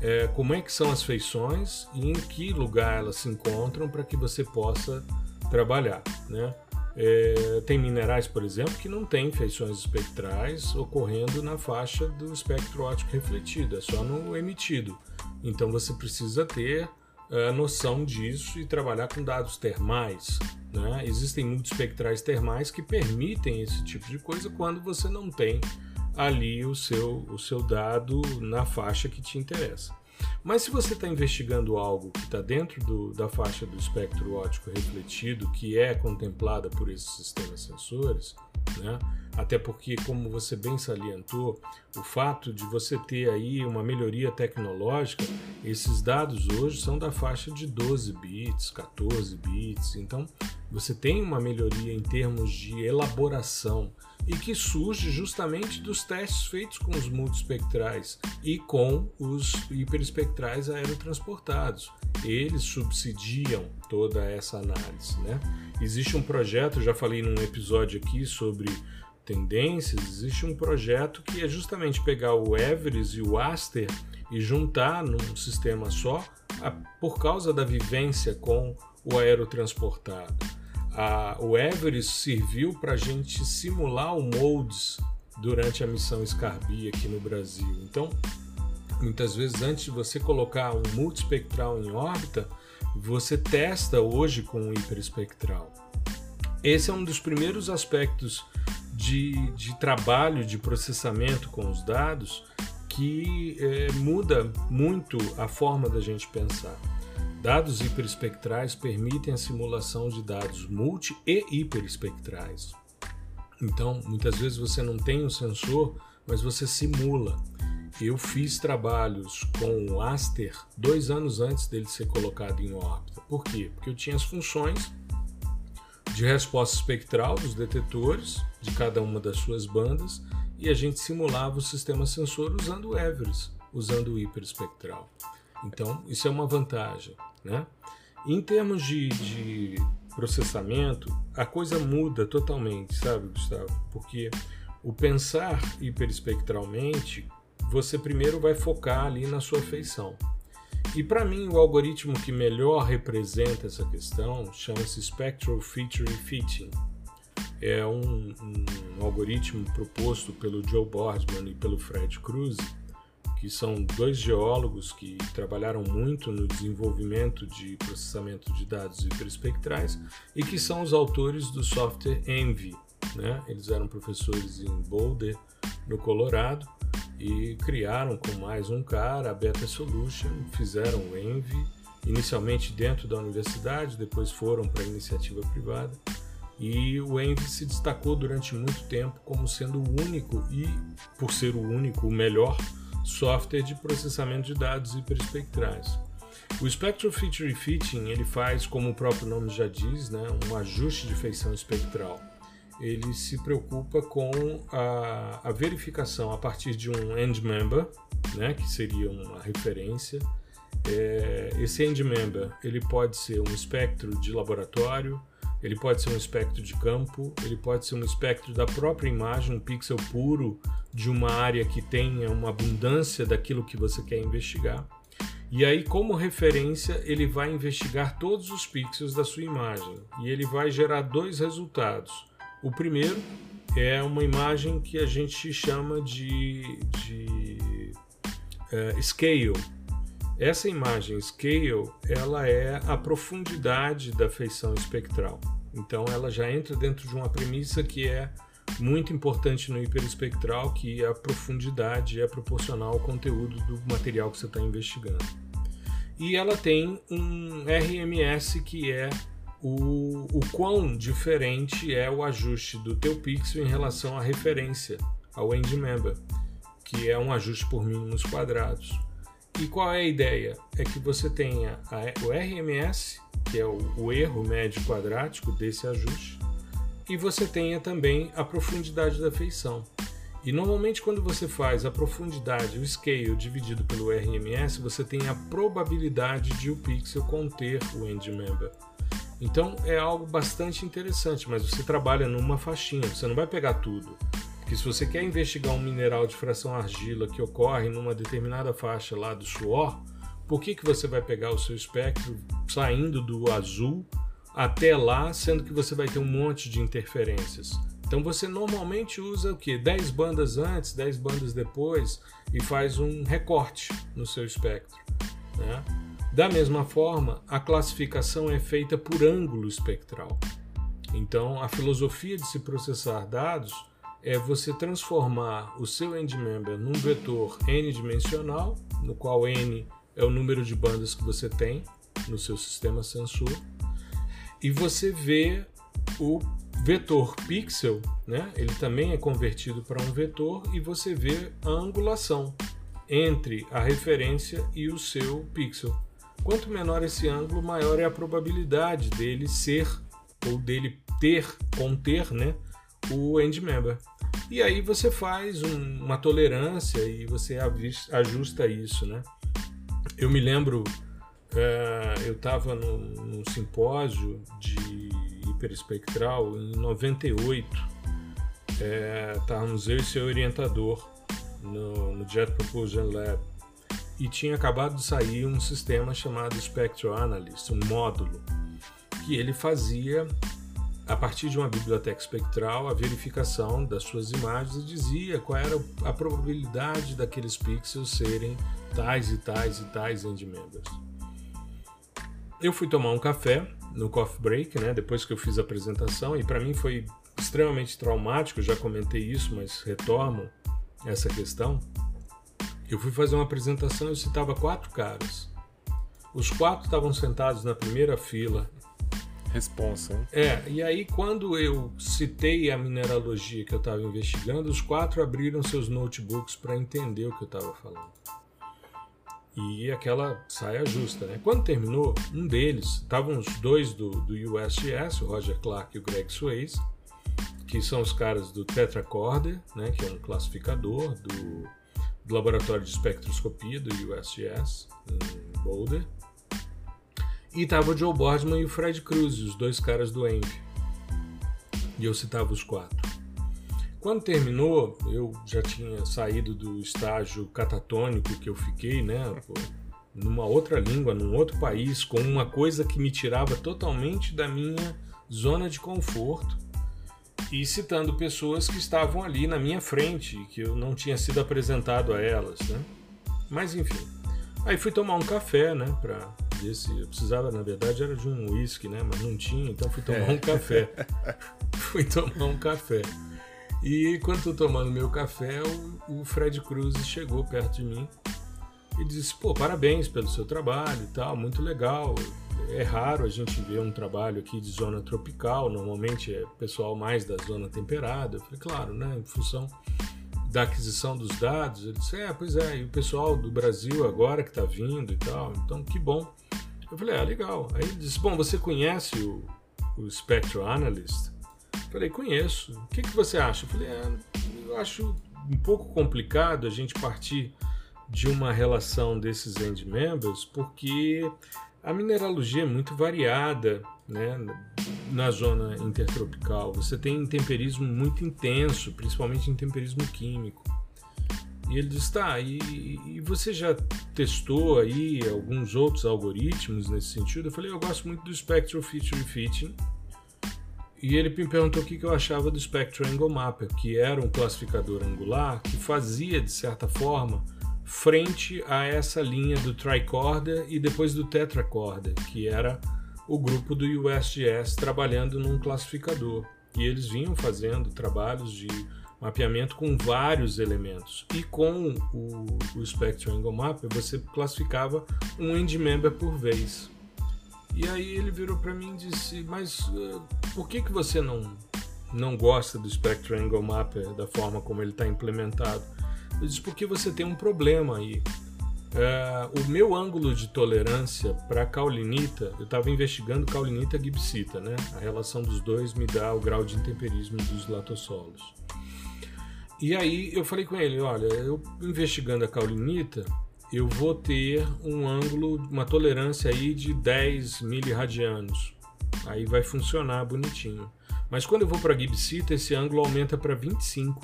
é, como é que são as feições e em que lugar elas se encontram para que você possa trabalhar. Né? É, tem minerais, por exemplo, que não têm feições espectrais ocorrendo na faixa do espectro óptico refletido, é só no emitido. Então você precisa ter a noção disso e trabalhar com dados termais. Né? Existem multispectrais termais que permitem esse tipo de coisa quando você não tem ali o seu, o seu dado na faixa que te interessa. Mas se você está investigando algo que está dentro do, da faixa do espectro óptico refletido, que é contemplada por esses sistemas sensores, né? até porque, como você bem salientou, o fato de você ter aí uma melhoria tecnológica, esses dados hoje são da faixa de 12 bits, 14 bits, então você tem uma melhoria em termos de elaboração e que surge justamente dos testes feitos com os multispectrais e com os hiperespectrais aerotransportados. Eles subsidiam toda essa análise. Né? Existe um projeto, já falei num episódio aqui sobre tendências, existe um projeto que é justamente pegar o Everest e o Aster e juntar num sistema só a, por causa da vivência com o aerotransportado a, o Everest serviu para a gente simular o MODES durante a missão Scarby aqui no Brasil. Então, muitas vezes antes de você colocar um multispectral em órbita, você testa hoje com o hiperespectral. Esse é um dos primeiros aspectos de, de trabalho de processamento com os dados que é, muda muito a forma da gente pensar. Dados hiperespectrais permitem a simulação de dados multi e hiperespectrais. Então, muitas vezes você não tem um sensor, mas você simula. Eu fiz trabalhos com o Aster dois anos antes dele ser colocado em órbita. Por quê? Porque eu tinha as funções de resposta espectral dos detetores de cada uma das suas bandas e a gente simulava o sistema sensor usando o Everest, usando o hiperespectral. Então, isso é uma vantagem. Né? Em termos de, de processamento, a coisa muda totalmente, sabe, Gustavo? Porque o pensar hiperespectralmente, você primeiro vai focar ali na sua feição. E para mim, o algoritmo que melhor representa essa questão chama-se Spectral Feature Fitting. É um, um, algoritmo proposto pelo Joe Boardman e pelo Fred Cruz, que são dois geólogos que trabalharam muito no desenvolvimento de processamento de dados hiperespectrais e que são os autores do software Envy. Né? Eles eram professores em Boulder, no Colorado, e criaram com mais um cara a Beta Solution, fizeram o Envy, inicialmente dentro da universidade, depois foram para a iniciativa privada. E o Envy se destacou durante muito tempo como sendo o único e, por ser o único, o melhor software de processamento de dados hiperespectrais. O Spectral Feature Fitting ele faz, como o próprio nome já diz, né, um ajuste de feição espectral. Ele se preocupa com a, a verificação a partir de um end member, né, que seria uma referência. É, esse end member ele pode ser um espectro de laboratório, ele pode ser um espectro de campo, ele pode ser um espectro da própria imagem, um pixel puro de uma área que tenha uma abundância daquilo que você quer investigar. E aí, como referência, ele vai investigar todos os pixels da sua imagem e ele vai gerar dois resultados. O primeiro é uma imagem que a gente chama de, de uh, scale. Essa imagem scale, ela é a profundidade da feição espectral. Então, ela já entra dentro de uma premissa que é muito importante no hiperespectral que a profundidade é proporcional ao conteúdo do material que você está investigando. E ela tem um RMS que é o, o quão diferente é o ajuste do teu pixel em relação à referência, ao end member, que é um ajuste por mínimos quadrados. E qual é a ideia? É que você tenha a, o RMS, que é o, o erro médio quadrático desse ajuste, e você tenha também a profundidade da feição. E normalmente quando você faz a profundidade, o scale dividido pelo RMS, você tem a probabilidade de o pixel conter o end member. Então é algo bastante interessante, mas você trabalha numa faixinha, você não vai pegar tudo. Porque se você quer investigar um mineral de fração argila que ocorre numa determinada faixa lá do suor, por que, que você vai pegar o seu espectro saindo do azul até lá, sendo que você vai ter um monte de interferências. Então você normalmente usa o que? 10 bandas antes, 10 bandas depois e faz um recorte no seu espectro. Né? Da mesma forma, a classificação é feita por ângulo espectral. Então, a filosofia de se processar dados é você transformar o seu endmember num vetor n-dimensional, no qual n é o número de bandas que você tem no seu sistema sensor, e você vê o vetor pixel, né? ele também é convertido para um vetor e você vê a angulação entre a referência e o seu pixel. Quanto menor esse ângulo, maior é a probabilidade dele ser ou dele ter, conter, né, o end member. E aí você faz um, uma tolerância e você ajusta isso, né? Eu me lembro é, eu estava num, simpósio de hiperespectral em 98. É, estávamos eu e seu orientador no, no Jet Propulsion Lab e tinha acabado de sair um sistema chamado Spectral Analyst, um módulo que ele fazia a partir de uma biblioteca espectral a verificação das suas imagens e dizia qual era a probabilidade daqueles pixels serem tais e tais e tais end members. Eu fui tomar um café no coffee break, né, depois que eu fiz a apresentação, e para mim foi extremamente traumático, já comentei isso, mas retorno essa questão. Eu fui fazer uma apresentação e eu citava quatro caras. Os quatro estavam sentados na primeira fila. Responsa, hein? É, e aí quando eu citei a mineralogia que eu estava investigando, os quatro abriram seus notebooks para entender o que eu estava falando e aquela saia justa. Né? Quando terminou, um deles, estavam os dois do, do USGS, o Roger Clark e o Greg Swayze, que são os caras do Tetracorder, né, que é um classificador do, do laboratório de espectroscopia do USGS, em Boulder. E estava o Joe Boardman e o Fred Cruz, os dois caras do ENVI. E eu citava os quatro. Quando terminou, eu já tinha saído do estágio catatônico que eu fiquei, né? Numa outra língua, num outro país, com uma coisa que me tirava totalmente da minha zona de conforto e citando pessoas que estavam ali na minha frente, que eu não tinha sido apresentado a elas, né? Mas enfim. Aí fui tomar um café, né, para ver se eu precisava, na verdade era de um uísque, né, mas não tinha, então fui tomar é. um café. fui tomar um café. E quando estou tomando meu café, o, o Fred Cruz chegou perto de mim e disse: pô, parabéns pelo seu trabalho e tal, muito legal. É raro a gente ver um trabalho aqui de zona tropical, normalmente é pessoal mais da zona temperada. Eu falei, claro, né? Em função da aquisição dos dados. Ele disse: É, pois é, e o pessoal do Brasil agora que está vindo e tal, então que bom. Eu falei: É, legal. Aí ele disse: Bom, você conhece o, o Spectral Analyst? Eu falei: Conheço. O que, que você acha? Eu falei: É, eu acho um pouco complicado a gente partir de uma relação desses end members, porque a mineralogia é muito variada né, na zona intertropical. Você tem temperismo muito intenso, principalmente em temperismo químico. E ele diz: tá, e, e, você já testou aí alguns outros algoritmos nesse sentido? Eu falei: eu gosto muito do Spectral Feature Fitting. E ele me perguntou o que eu achava do Spectral Angle Mapper, que era um classificador angular que fazia, de certa forma, frente a essa linha do tricorder e depois do tetracorder, que era o grupo do USGS trabalhando num classificador. E eles vinham fazendo trabalhos de mapeamento com vários elementos. E com o, o Spectrum Angle Mapper você classificava um end member por vez. E aí ele virou para mim e disse: Mas uh, por que, que você não, não gosta do Spectrum Angle Mapper da forma como ele está implementado? Eu disse, porque você tem um problema aí. É, o meu ângulo de tolerância para caulinita, eu estava investigando caulinita gibsita, né? A relação dos dois me dá o grau de intemperismo dos latossolos. E aí eu falei com ele, olha, eu investigando a caulinita, eu vou ter um ângulo, uma tolerância aí de 10 miliradianos. Aí vai funcionar bonitinho. Mas quando eu vou para gibsita, esse ângulo aumenta para 25.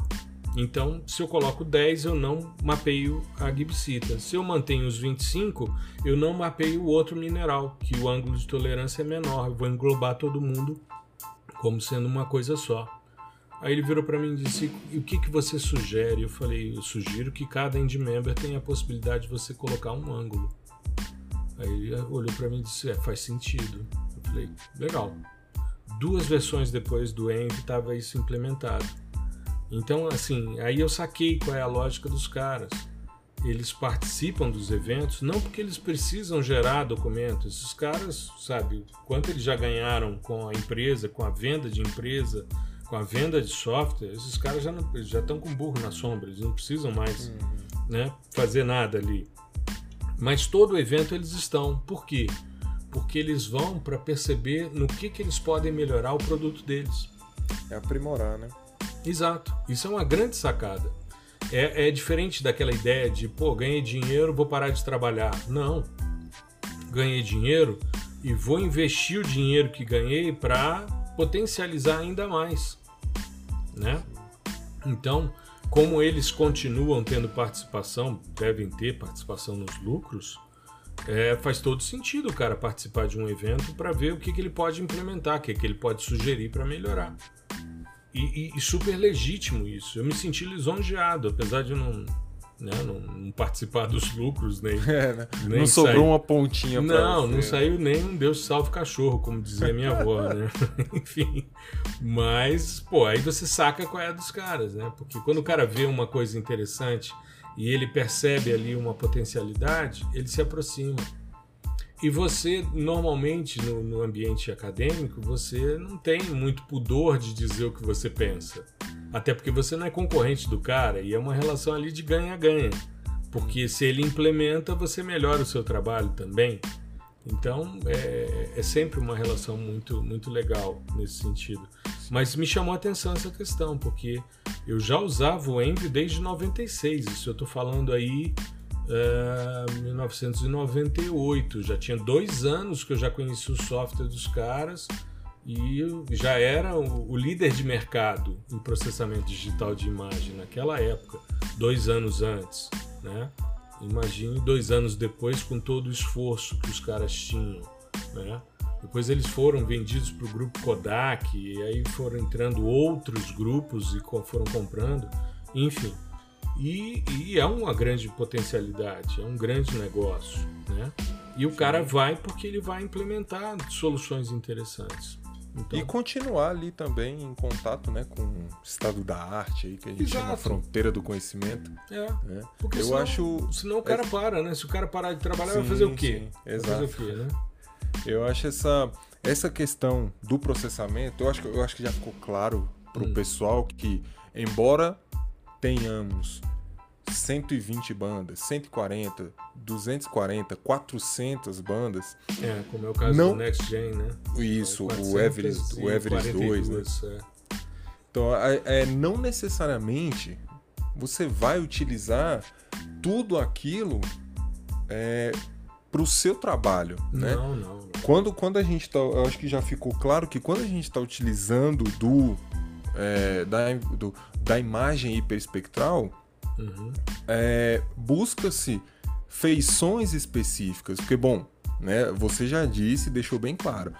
Então, se eu coloco 10, eu não mapeio a gibsita. Se eu mantenho os 25, eu não mapeio o outro mineral, que o ângulo de tolerância é menor. Eu vou englobar todo mundo como sendo uma coisa só. Aí ele virou para mim e disse: "O que que você sugere?" Eu falei: "Eu sugiro que cada end member tenha a possibilidade de você colocar um ângulo." Aí ele olhou para mim e disse: "É, faz sentido." Eu falei: "Legal." Duas versões depois do Env estava isso implementado. Então, assim, aí eu saquei qual é a lógica dos caras. Eles participam dos eventos não porque eles precisam gerar documentos. Esses caras, sabe, quanto eles já ganharam com a empresa, com a venda de empresa, com a venda de software, esses caras já, não, já estão com burro na sombra, eles não precisam mais uhum. né, fazer nada ali. Mas todo o evento eles estão. Por quê? Porque eles vão para perceber no que, que eles podem melhorar o produto deles. É aprimorar, né? Exato. Isso é uma grande sacada. É, é diferente daquela ideia de, pô, ganhei dinheiro, vou parar de trabalhar. Não. Ganhei dinheiro e vou investir o dinheiro que ganhei para potencializar ainda mais, né? Então, como eles continuam tendo participação, devem ter participação nos lucros, é, faz todo sentido o cara participar de um evento para ver o que, que ele pode implementar, o que, que ele pode sugerir para melhorar. E, e, e, super legítimo isso. Eu me senti lisonjeado, apesar de não, né, não, não participar dos lucros, nem. É, né? nem não sobrou sair... uma pontinha pra Não, você. não saiu nem um Deus salve cachorro, como dizia minha avó, né? Enfim. Mas, pô, aí você saca qual é a dos caras, né? Porque quando o cara vê uma coisa interessante e ele percebe ali uma potencialidade, ele se aproxima. E você, normalmente, no, no, ambiente acadêmico, você não tem muito pudor de dizer o que você pensa. Até porque você não é concorrente do cara e é uma relação ali de ganha-ganha. Porque se ele implementa, você melhora o seu trabalho também. Então, é, é sempre uma relação muito, muito legal nesse sentido. Mas me chamou a atenção essa questão, porque eu já usava o Envy desde 96. Isso eu estou falando aí 1998. É, já tinha dois anos que eu já conheci o software dos caras e já era o, o líder de mercado em processamento digital de imagem naquela época, dois anos antes, né? Imagine dois anos depois com todo o esforço que os caras tinham, né? Depois eles foram vendidos para o grupo Kodak e aí foram entrando outros grupos e foram comprando, enfim. E, e, é uma grande potencialidade, é um grande negócio, né? E o cara vai porque ele vai implementar soluções interessantes. Então... E continuar ali também em contato né, com o estado da arte, aí, que a gente Exato. chama a fronteira do conhecimento. É. Né? Porque Eu senão, acho. Senão o cara é... para, né? Se o cara parar de trabalhar, sim, vai fazer o quê? Sim. Exato. Vai fazer o quê, né? Eu acho essa, essa questão do processamento, eu acho, eu acho que já ficou claro para o hum. pessoal que, embora tenhamos 120 bandas, 140, 240, 400 bandas. É, como é o caso não... do Next Gen, né? Isso, o Everest, o Everest 2, né? É. Então, é, não necessariamente você vai utilizar tudo aquilo é, para o seu trabalho, né? Não, não, não. Quando, quando a gente está, eu acho que já ficou claro que quando a gente está utilizando do, é, da, do, da imagem hiperespectral, Uhum. É, Busca-se feições específicas, porque, bom, né, você já disse, deixou bem claro,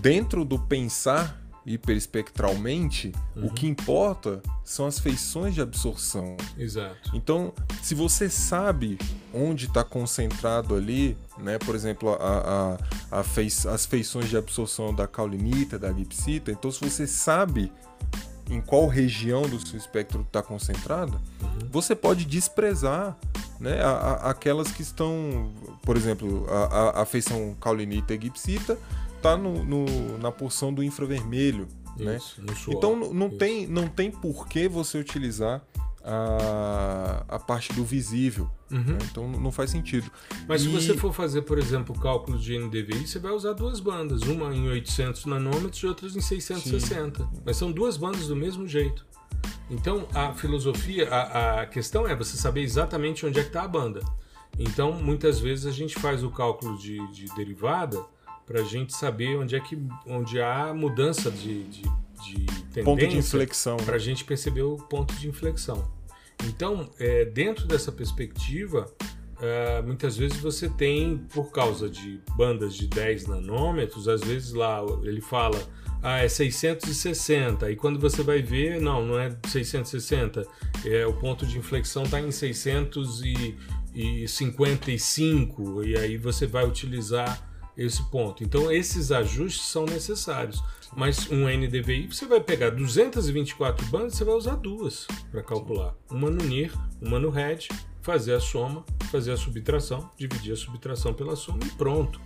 dentro do pensar hiperespectralmente, uhum. o que importa são as feições de absorção. Exato. Então, se você sabe onde está concentrado ali, né, por exemplo, a, a, a fei as feições de absorção da caulinita, da gipsita, então se você sabe em qual região do seu espectro está concentrada, uhum. você pode desprezar né, a, a, aquelas que estão, por exemplo, a, a feição caulinita e gipsita está no, no, na porção do infravermelho. Né? Isso, né? Então não Isso. tem, não tem por que você utilizar a, a parte do visível. Uhum. Né? Então não faz sentido. Mas e... se você for fazer, por exemplo, o cálculo de NDVI, você vai usar duas bandas, uma em 800 nanômetros e outras em 660. Sim. Mas são duas bandas do mesmo jeito. Então a filosofia, a, a questão é você saber exatamente onde é que está a banda. Então muitas vezes a gente faz o cálculo de, de derivada para a gente saber onde é que onde há mudança de, de de tendência ponto de inflexão para a gente perceber o ponto de inflexão. Então, é, dentro dessa perspectiva, é, muitas vezes você tem, por causa de bandas de 10 nanômetros, às vezes lá ele fala, ah, é 660, e quando você vai ver, não, não é 660, é, o ponto de inflexão está em 655, e aí você vai utilizar esse ponto. Então, esses ajustes são necessários. Mas um NDVI, você vai pegar 224 bandas, você vai usar duas para calcular. Uma no NIR, uma no RED, fazer a soma, fazer a subtração, dividir a subtração pela soma e pronto.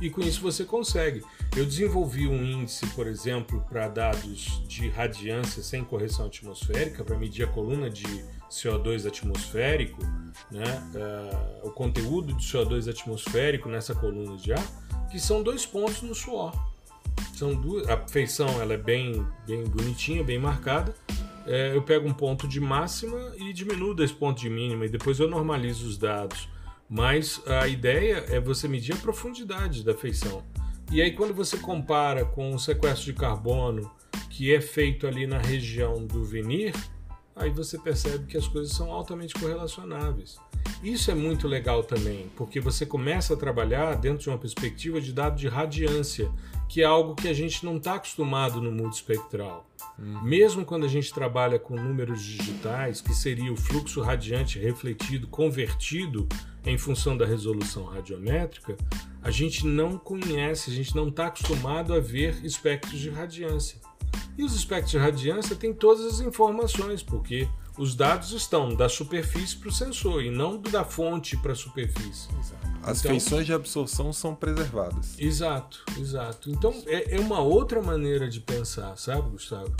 E com isso você consegue. Eu desenvolvi um índice, por exemplo, para dados de radiância sem correção atmosférica, para medir a coluna de CO2 atmosférico, né? Uh, o conteúdo de CO2 atmosférico nessa coluna de ar, que são dois pontos no suor. São duas, a feição ela é bem, bem bonitinha, bem marcada. É, eu pego um ponto de máxima e diminuo dois pontos de mínima e depois eu normalizo os dados. Mas a ideia é você medir a profundidade da feição. E aí quando você compara com o sequestro de carbono que é feito ali na região do venir, aí você percebe que as coisas são altamente correlacionáveis. Isso é muito legal também, porque você começa a trabalhar dentro de uma perspectiva de dado de radiância, que é algo que a gente não está acostumado no mundo espectral. Uhum. Mesmo quando a gente trabalha com números digitais, que seria o fluxo radiante refletido, convertido em função da resolução radiométrica, a gente não conhece, a gente não está acostumado a ver espectros de radiância. E os espectros de radiância têm todas as informações, porque os dados estão da superfície para o sensor e não da fonte para a superfície. Exato. As então, feições de absorção são preservadas. Exato, exato. Então é, é uma outra maneira de pensar, sabe, Gustavo?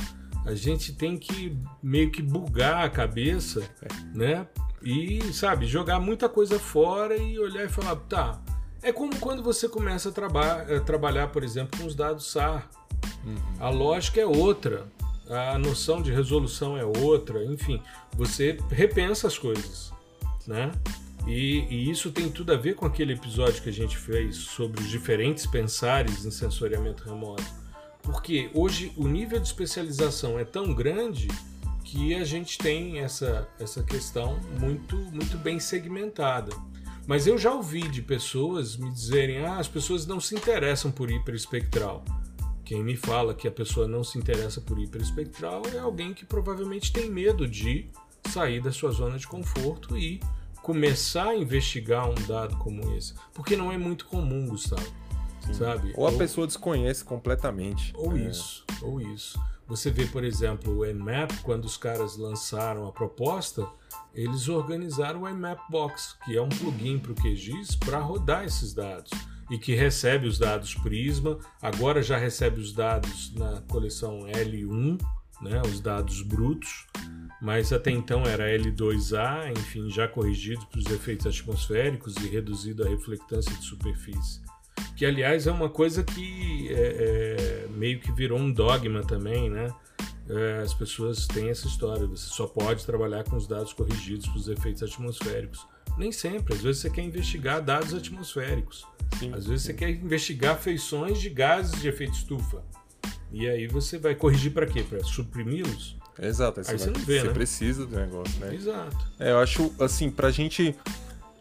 A gente tem que meio que bugar a cabeça, é. né? E, sabe, jogar muita coisa fora e olhar e falar, tá. É como quando você começa a, traba a trabalhar, por exemplo, com os dados SAR. Uhum. A lógica é outra a noção de resolução é outra, enfim, você repensa as coisas, né? E, e, isso tem tudo a ver com aquele episódio que a gente fez sobre os diferentes pensares em sensoriamento remoto. Porque hoje o nível de especialização é tão grande que a gente tem essa, essa questão muito, muito bem segmentada. Mas eu já ouvi de pessoas me dizerem: ah, as pessoas não se interessam por hiperespectral. Quem me fala que a pessoa não se interessa por hiperespectral é alguém que provavelmente tem medo de sair da sua zona de conforto e começar a investigar um dado como esse. Porque não é muito comum, Gustavo. Sim. sabe? Ou a ou, pessoa desconhece completamente. Ou é. isso, ou isso. Você vê, por exemplo, o Nmap, quando os caras lançaram a proposta, eles organizaram o Nmap Box, que é um plugin para o QGIS para rodar esses dados e que recebe os dados Prisma, agora já recebe os dados na coleção L1, né, os dados brutos, mas até então era L2A, enfim, já corrigido para os efeitos atmosféricos e reduzido a reflectância de superfície. Que, aliás, é uma coisa que é, é, meio que virou um dogma também, né? É, as pessoas têm essa história, você só pode trabalhar com os dados corrigidos para os efeitos atmosféricos. Nem sempre, às vezes você quer investigar dados atmosféricos. Sim, às vezes sim. você quer investigar feições de gases de efeito estufa. E aí você vai corrigir para quê? Para suprimi-los? Exato. Aí, aí você, vai, não vê, você né? precisa do negócio, né? Exato. É, eu acho, assim, pra gente...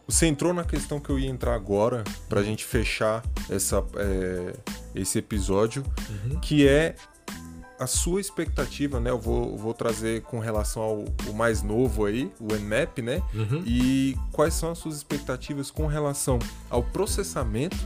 Você entrou na questão que eu ia entrar agora, pra gente fechar essa, é, esse episódio, uhum. que é a sua expectativa, né? Eu vou, vou trazer com relação ao, mais novo aí, o Nmap, né? Uhum. E quais são as suas expectativas com relação ao processamento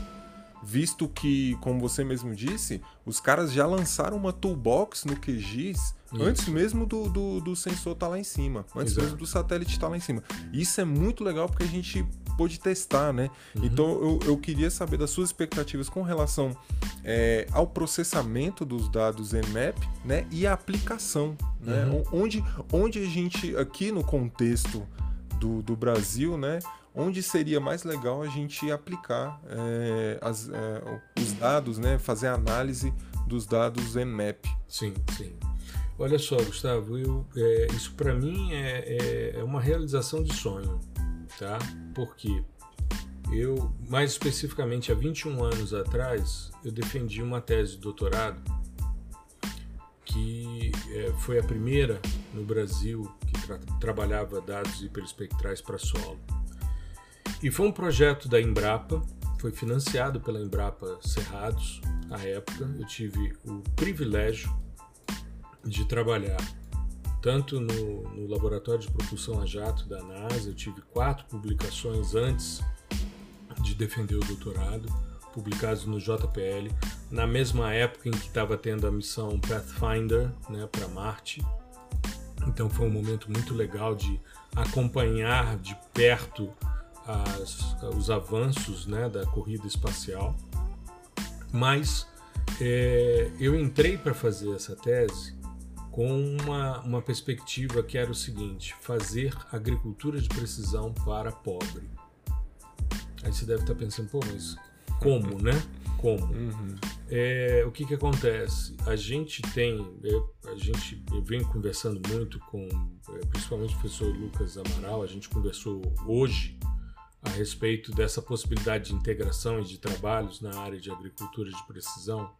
visto que, como você mesmo disse, os caras já lançaram uma toolbox no QGIS Isso. antes mesmo do, do, do sensor estar tá lá em cima, antes Exato. mesmo do satélite estar tá lá em cima. Isso é muito legal porque a gente pôde testar, né? Uhum. Então eu, eu queria saber das suas expectativas com relação é, ao processamento dos dados Nmap, né? E a aplicação, né? Uhum. Onde, onde a gente, aqui no contexto do, do Brasil, né? onde seria mais legal a gente aplicar é, as, é, os dados, né, fazer a análise dos dados Nmap. Sim, sim. Olha só, Gustavo, eu, é, isso para mim é, é, é, uma realização de sonho, tá? Porque eu, mais especificamente há 21 anos atrás, eu defendi uma tese de doutorado que é, foi a primeira no Brasil que tra trabalhava dados hiperespectrais para solo. E foi um projeto da Embrapa, foi financiado pela Embrapa Cerrados à época. Eu tive o privilégio de trabalhar tanto no, no, laboratório de propulsão a jato da NASA, eu tive quatro publicações antes de defender o doutorado, publicados no JPL, na mesma época em que estava tendo a missão Pathfinder né, para Marte. Então foi um momento muito legal de acompanhar de perto as, os avanços né, da corrida espacial, mas é, eu entrei para fazer essa tese com uma, uma perspectiva que era o seguinte: fazer agricultura de precisão para pobre. Aí você deve estar pensando, pô, mas como, né? Como? Uhum. É, o que, que acontece? A gente tem, eu, a gente, eu venho conversando muito com, é, principalmente o professor Lucas Amaral, a gente conversou hoje a respeito dessa possibilidade de integração e de trabalhos na área de agricultura de precisão.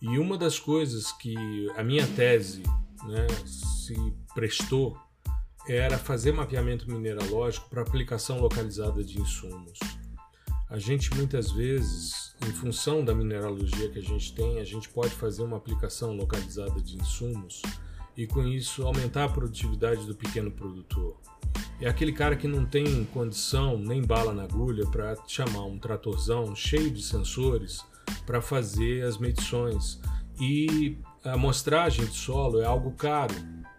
E uma das coisas que a minha tese né, se prestou era fazer mapeamento mineralógico para aplicação localizada de insumos. A gente muitas vezes, em função da mineralogia que a gente tem, a gente pode fazer uma aplicação localizada de insumos e com isso aumentar a produtividade do pequeno produtor é aquele cara que não tem condição nem bala na agulha para chamar um tratorzão cheio de sensores para fazer as medições. E a amostragem de solo é algo caro,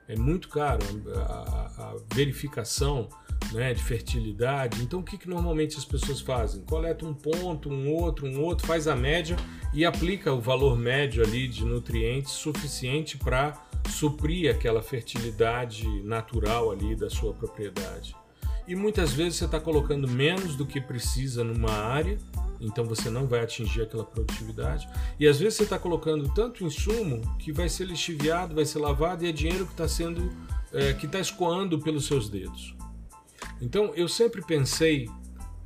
é muito caro. A, a, verificação né, de fertilidade. Então, o que, que normalmente as pessoas fazem? Coleta um ponto, um outro, um outro, faz a média e aplica o valor médio ali de nutrientes suficiente para suprir aquela fertilidade natural ali da sua propriedade. E muitas vezes você está colocando menos do que precisa numa área, então você não vai atingir aquela produtividade. E às vezes você está colocando tanto insumo que vai ser lixiviado, vai ser lavado e é dinheiro que está sendo é, que está escoando pelos seus dedos. Então eu sempre pensei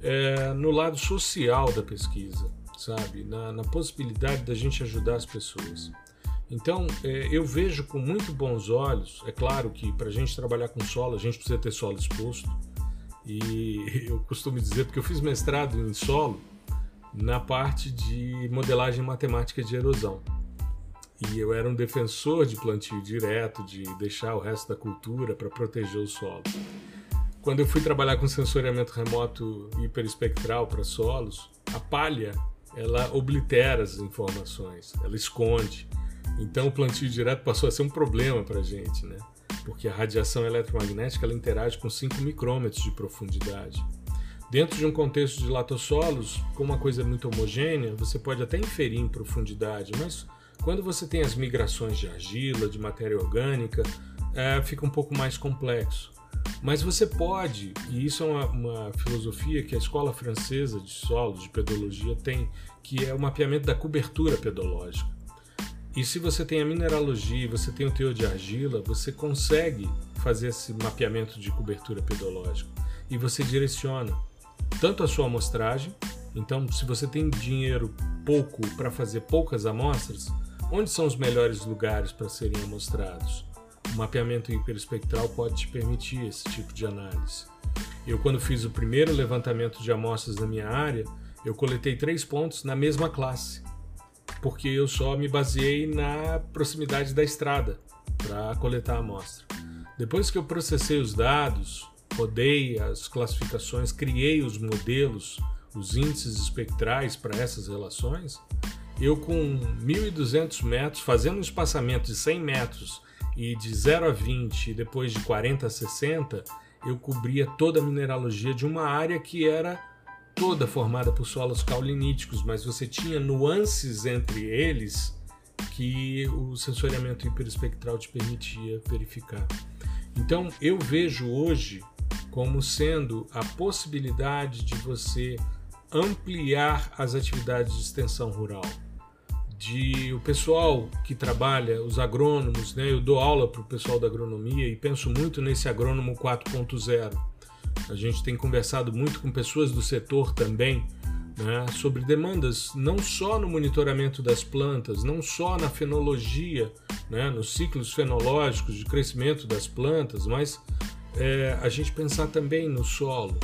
é, no lado social da pesquisa, sabe, na, na possibilidade da gente ajudar as pessoas. Então, é, eu vejo com muito bons olhos. É claro que para a gente trabalhar com solo, a gente precisa ter solo exposto. E eu costumo dizer, porque eu fiz mestrado em solo na parte de modelagem matemática de erosão. E eu era um defensor de plantio direto, de deixar o resto da cultura para proteger o solo. Quando eu fui trabalhar com sensoriamento remoto hiperespectral para solos, a palha ela oblitera as informações, ela esconde. Então o plantio direto passou a ser um problema para a gente, né? Porque a radiação eletromagnética ela interage com 5 micrômetros de profundidade. Dentro de um contexto de latossolos, com uma coisa muito homogênea, você pode até inferir em profundidade, mas quando você tem as migrações de argila, de matéria orgânica, é, fica um pouco mais complexo. Mas você pode, e isso é uma, uma, filosofia que a escola francesa de solos, de pedologia, tem, que é o mapeamento da cobertura pedológica. E se você tem a mineralogia, você tem o teor de argila, você consegue fazer esse mapeamento de cobertura pedológica e você direciona tanto a sua amostragem. Então, se você tem dinheiro pouco para fazer poucas amostras, onde são os melhores lugares para serem amostrados? O mapeamento hiperespectral pode te permitir esse tipo de análise. Eu, quando fiz o primeiro levantamento de amostras na minha área, eu coletei três pontos na mesma classe, porque eu só me baseei na proximidade da estrada para coletar a amostra. Depois que eu processei os dados, rodei as classificações, criei os modelos, os índices espectrais para essas relações, eu com 1.200 metros, fazendo um espaçamento de 100 metros e de 0 a 20 e depois de 40 a 60, eu cobria toda a mineralogia de uma área que era toda formada por solos cauliníticos, mas você tinha nuances entre eles que o sensoriamento hiperespectral te permitia verificar. Então eu vejo hoje como sendo a possibilidade de você ampliar as atividades de extensão rural de o pessoal que trabalha, os agrônomos, né? Eu dou aula para o pessoal da agronomia e penso muito nesse agrônomo 4.0. A gente tem conversado muito com pessoas do setor também né, sobre demandas não só no monitoramento das plantas, não só na fenologia, né, nos ciclos fenológicos de crescimento das plantas, mas é, a gente pensar também no solo,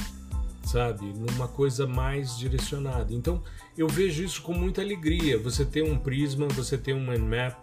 sabe, numa coisa mais direcionada. Então, eu vejo isso com muita alegria. Você ter um Prisma, você ter um Nmap,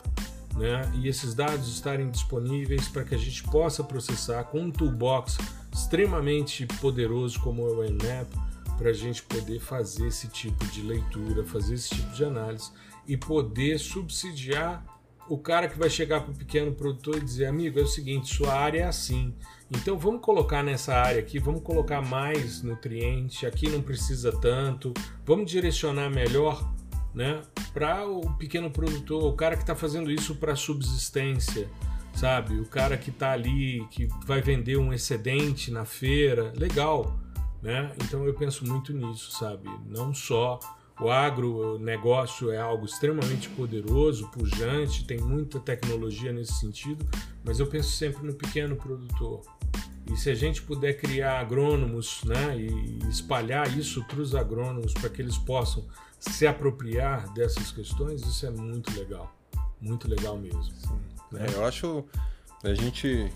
né? E esses dados estarem disponíveis para que a gente possa processar com um toolbox extremamente poderoso como é o Nmap, para a gente poder fazer esse tipo de leitura, fazer esse tipo de análise e poder subsidiar o cara que vai chegar para o pequeno produtor e dizer: amigo, é o seguinte, sua área é assim. Então vamos colocar nessa área aqui, vamos colocar mais nutriente, aqui não precisa tanto, vamos direcionar melhor né, para o pequeno produtor, o cara que está fazendo isso para subsistência, sabe? O cara que está ali, que vai vender um excedente na feira, legal. Né? Então eu penso muito nisso, sabe? Não só o agronegócio é algo extremamente poderoso, pujante, tem muita tecnologia nesse sentido, mas eu penso sempre no pequeno produtor. E se a gente puder criar agrônomos né, e espalhar isso para os agrônomos para que eles possam se apropriar dessas questões, isso é muito legal. Muito legal mesmo. Né? É, eu acho a gente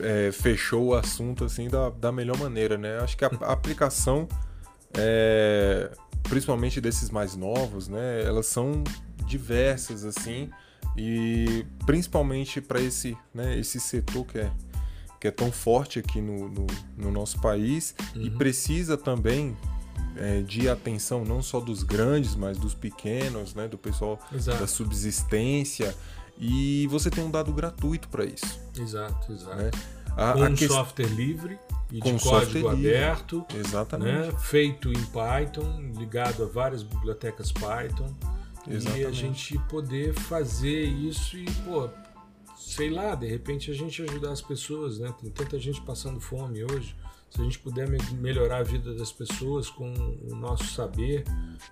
é, fechou o assunto assim da, da melhor maneira, né? Acho que a, a aplicação é, principalmente desses mais novos, né, elas são diversas assim e principalmente para esse, né, esse setor que é que é tão forte aqui no, no, no nosso país uhum. e precisa também é, de atenção não só dos grandes, mas dos pequenos, né, do pessoal exato. da subsistência. E você tem um dado gratuito para isso. Exato, exato. Né? A, Com a um que... software livre e com de código aberto, Exatamente. Né? feito em Python, ligado a várias bibliotecas Python. Exatamente. E a gente poder fazer isso e, pô, sei lá, de repente a gente ajudar as pessoas, né? Tem tanta gente passando fome hoje. Se a gente puder melhorar a vida das pessoas com o nosso saber,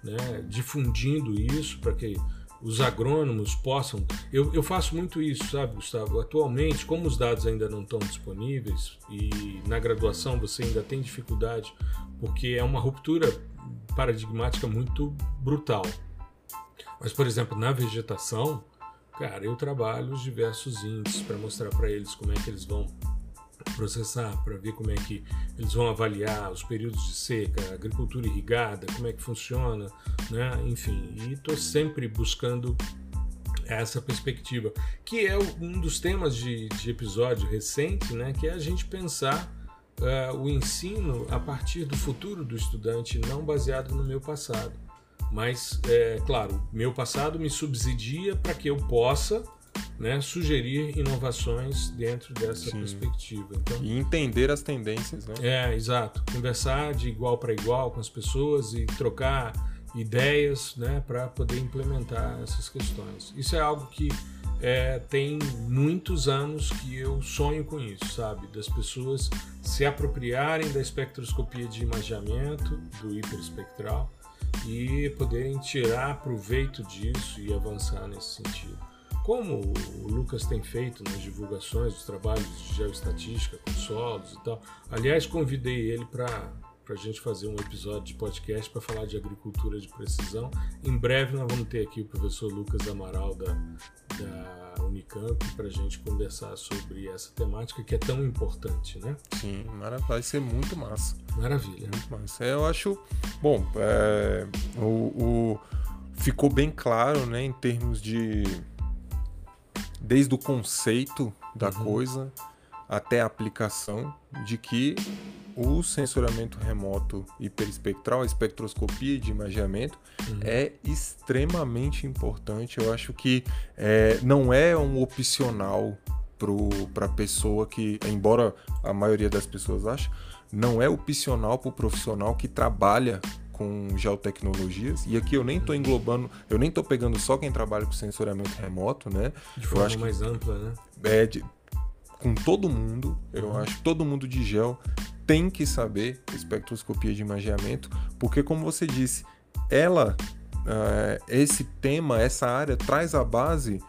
né? difundindo isso para que os agrônomos possam. Eu, eu faço muito isso, sabe, Gustavo? Atualmente, como os dados ainda não estão disponíveis e na graduação você ainda tem dificuldade, porque é uma ruptura paradigmática muito brutal. Mas, por exemplo, na vegetação, cara, eu trabalho os diversos índices para mostrar para eles como é que eles vão processar, para ver como é que eles vão avaliar os períodos de seca, agricultura irrigada, como é que funciona, né? enfim, e estou sempre buscando essa perspectiva, que é um dos temas de, de episódio recente, né? que é a gente pensar uh, o ensino a partir do futuro do estudante, não baseado no meu passado. Mas, é claro, meu passado me subsidia para que eu possa né, sugerir inovações dentro dessa Sim. perspectiva. Então, e entender as tendências, né? É, exato. Conversar de igual para igual com as pessoas e trocar ideias né, para poder implementar essas questões. Isso é algo que é, tem muitos anos que eu sonho com isso, sabe? Das pessoas se apropriarem da espectroscopia de imageamento, do hiperespectral, e poderem tirar proveito disso e avançar nesse sentido. Como o Lucas tem feito nas divulgações dos trabalhos de geoestatística com solos e tal. Aliás, convidei ele para a gente fazer um episódio de podcast para falar de agricultura de precisão. Em breve nós vamos ter aqui o professor Lucas Amaral da, da Unicamp para a gente conversar sobre essa temática que é tão importante, né? Sim, vai ser muito massa. Maravilha. Muito massa. Eu acho, bom, é, o, o, ficou bem claro, né, em termos de desde o conceito da uhum. coisa até a aplicação de que o sensoramento remoto hiperespectral, a espectroscopia de imageamento, uhum. é extremamente importante. Eu acho que é, não é um opcional para a pessoa que, embora a maioria das pessoas ache, não é opcional para o profissional que trabalha com geotecnologias. E aqui eu nem estou englobando, eu nem estou pegando só quem trabalha com sensoriamento remoto, né? De forma mais ampla, né? É, de, com todo mundo, eu uhum. acho que todo mundo de gel tem que saber espectroscopia de imageamento, porque como você disse, ela, uh, esse tema, essa área traz a base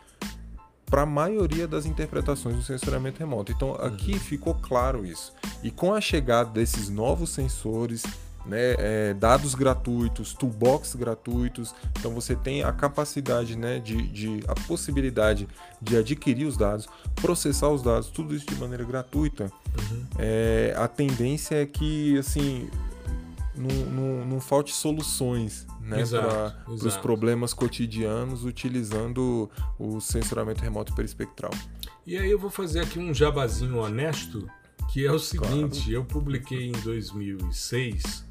para a maioria das interpretações do sensoramento remoto. Então aqui uhum. ficou claro isso. E com a chegada desses novos sensores, né, é, dados gratuitos, toolbox gratuitos. Então você tem a capacidade, né, de, de, a possibilidade de adquirir os dados, processar os dados, tudo isso de maneira gratuita. Uhum. É, a tendência é que assim não, não, não falte soluções né, para os problemas cotidianos utilizando o sensoramento remoto perispectral. E aí eu vou fazer aqui um jabazinho honesto, que é o seguinte, claro. eu publiquei em 2006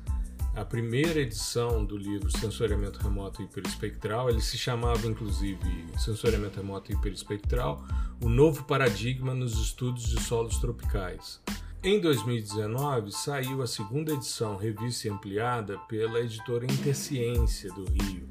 a primeira edição do livro Sensoriamento Remoto Hiperespectral. Ele se chamava, inclusive, Sensoriamento Remoto Hiperespectral, o novo paradigma nos estudos de solos tropicais. Em 2019, saiu a segunda edição, revista e ampliada, pela editora Interciência do Rio.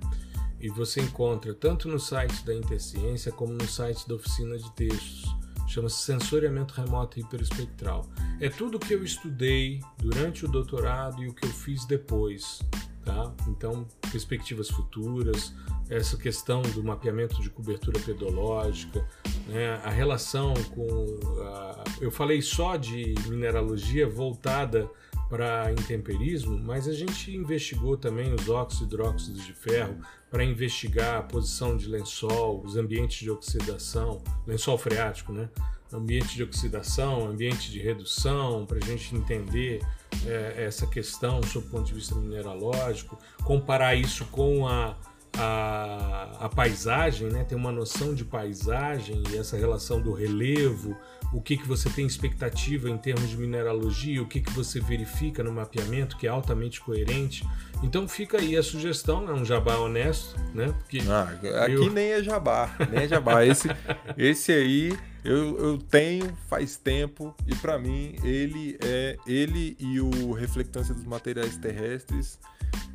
E você encontra tanto no site da Interciência como no site da Oficina de Textos chama-se sensoriamento remoto hiperespectral. É tudo o que eu estudei durante o doutorado e o que eu fiz depois. Tá? Então, perspectivas futuras, essa questão do mapeamento de cobertura pedológica, né? a relação com. A... eu falei só de mineralogia voltada para intemperismo, mas a gente investigou também os óxidos e hidróxidos de ferro para investigar a posição de lençol, os ambientes de oxidação, lençol freático, né? Ambiente de oxidação, ambiente de redução, para a gente entender é, essa questão sob o ponto de vista mineralógico, comparar isso com a, a, a, paisagem, né? ter uma noção de paisagem e essa relação do relevo, o que, que você tem expectativa em termos de mineralogia, o que, que você verifica no mapeamento, que é altamente coerente. Então fica aí a sugestão, é um jabá honesto, né? Porque ah, aqui eu... nem é jabá, nem é jabá. Esse, esse aí eu, eu tenho faz tempo e para mim ele é ele e o reflectância dos materiais terrestres,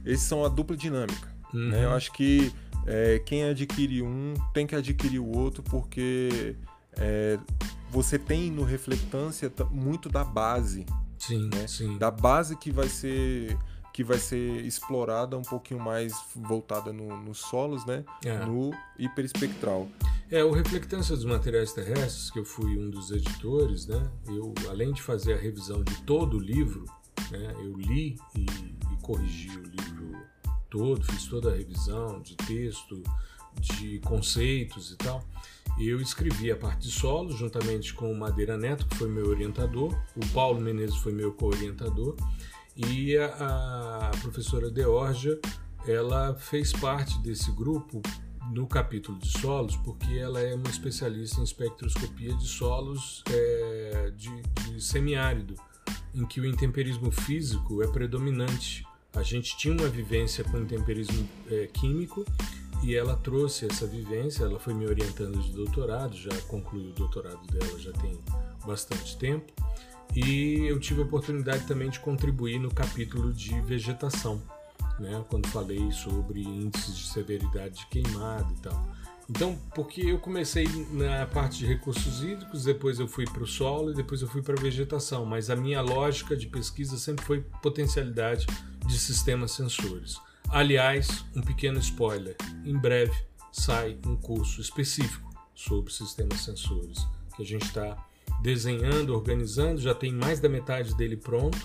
esses são a dupla dinâmica. Uhum. Né? Eu acho que é, quem adquire um tem que adquirir o outro porque é, você tem no reflectância muito da base. Sim, né? sim. Da base que vai ser que vai ser explorada um pouquinho mais voltada no, nos solos, né? É. No hiperespectral. É, o Reflectância dos Materiais Terrestres, que eu fui um dos editores, né? Eu, além de fazer a revisão de todo o livro, né? Eu li e, e corrigi o livro todo, fiz toda a revisão de texto, de conceitos e tal. Eu escrevi a parte de solo juntamente com o Madeira Neto, que foi meu orientador, o Paulo Menezes foi meu co-orientador, e a, a professora Deorgia, ela fez parte desse grupo no capítulo de solos, porque ela é uma especialista em espectroscopia de solos é, de, de semiárido, em que o intemperismo físico é predominante. A gente tinha uma vivência com temperismo é, químico e ela trouxe essa vivência. Ela foi me orientando de doutorado, já concluiu o doutorado dela já tem bastante tempo. E eu tive a oportunidade também de contribuir no capítulo de vegetação, né, quando falei sobre índices de severidade de queimada e tal. Então, porque eu comecei na parte de recursos hídricos, depois eu fui para o solo e depois eu fui para a vegetação, mas a minha lógica de pesquisa sempre foi potencialidade de sistemas sensores. Aliás, um pequeno spoiler: em breve sai um curso específico sobre sistemas sensores que a gente está desenhando, organizando, já tem mais da metade dele pronto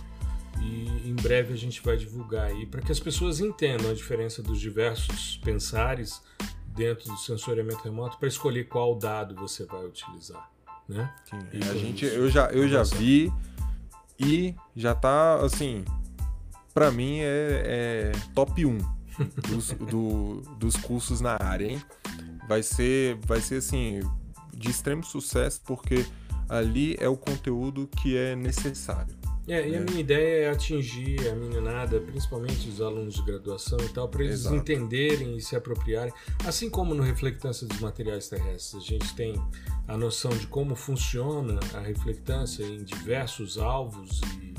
e em breve a gente vai divulgar aí para que as pessoas entendam a diferença dos diversos pensares dentro do sensoriamento remoto para escolher qual dado você vai utilizar, né? Sim, a gente, eu já, eu já vi e já tá assim, para mim é, é, top 1 dos, do, dos cursos na área, hein? Vai ser, vai ser assim de extremo sucesso porque ali é o conteúdo que é necessário. É, e a minha ideia é atingir a meninada, principalmente os alunos de graduação e tal, para eles Exato. entenderem e se apropriarem. Assim como no Reflectância dos Materiais Terrestres, a gente tem a noção de como funciona a reflectância em diversos alvos e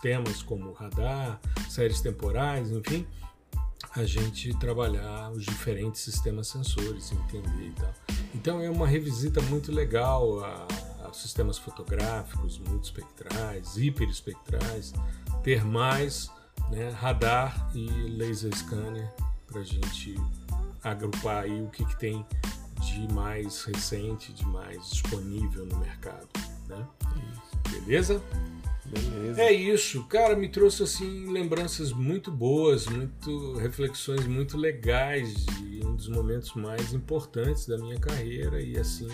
sistemas como radar, séries temporais, enfim, a gente trabalhar os diferentes sistemas sensores, entender e tal. Então é uma revisita muito legal a sistemas fotográficos, multispectrais, hiperespectrais, termais, né, radar e laser scanner para a gente agrupar aí o que, que tem de mais recente, de mais disponível no mercado. Né? Beleza? Beleza. É isso, cara, me trouxe assim lembranças muito boas, muito reflexões muito legais de um dos momentos mais importantes da minha carreira e assim,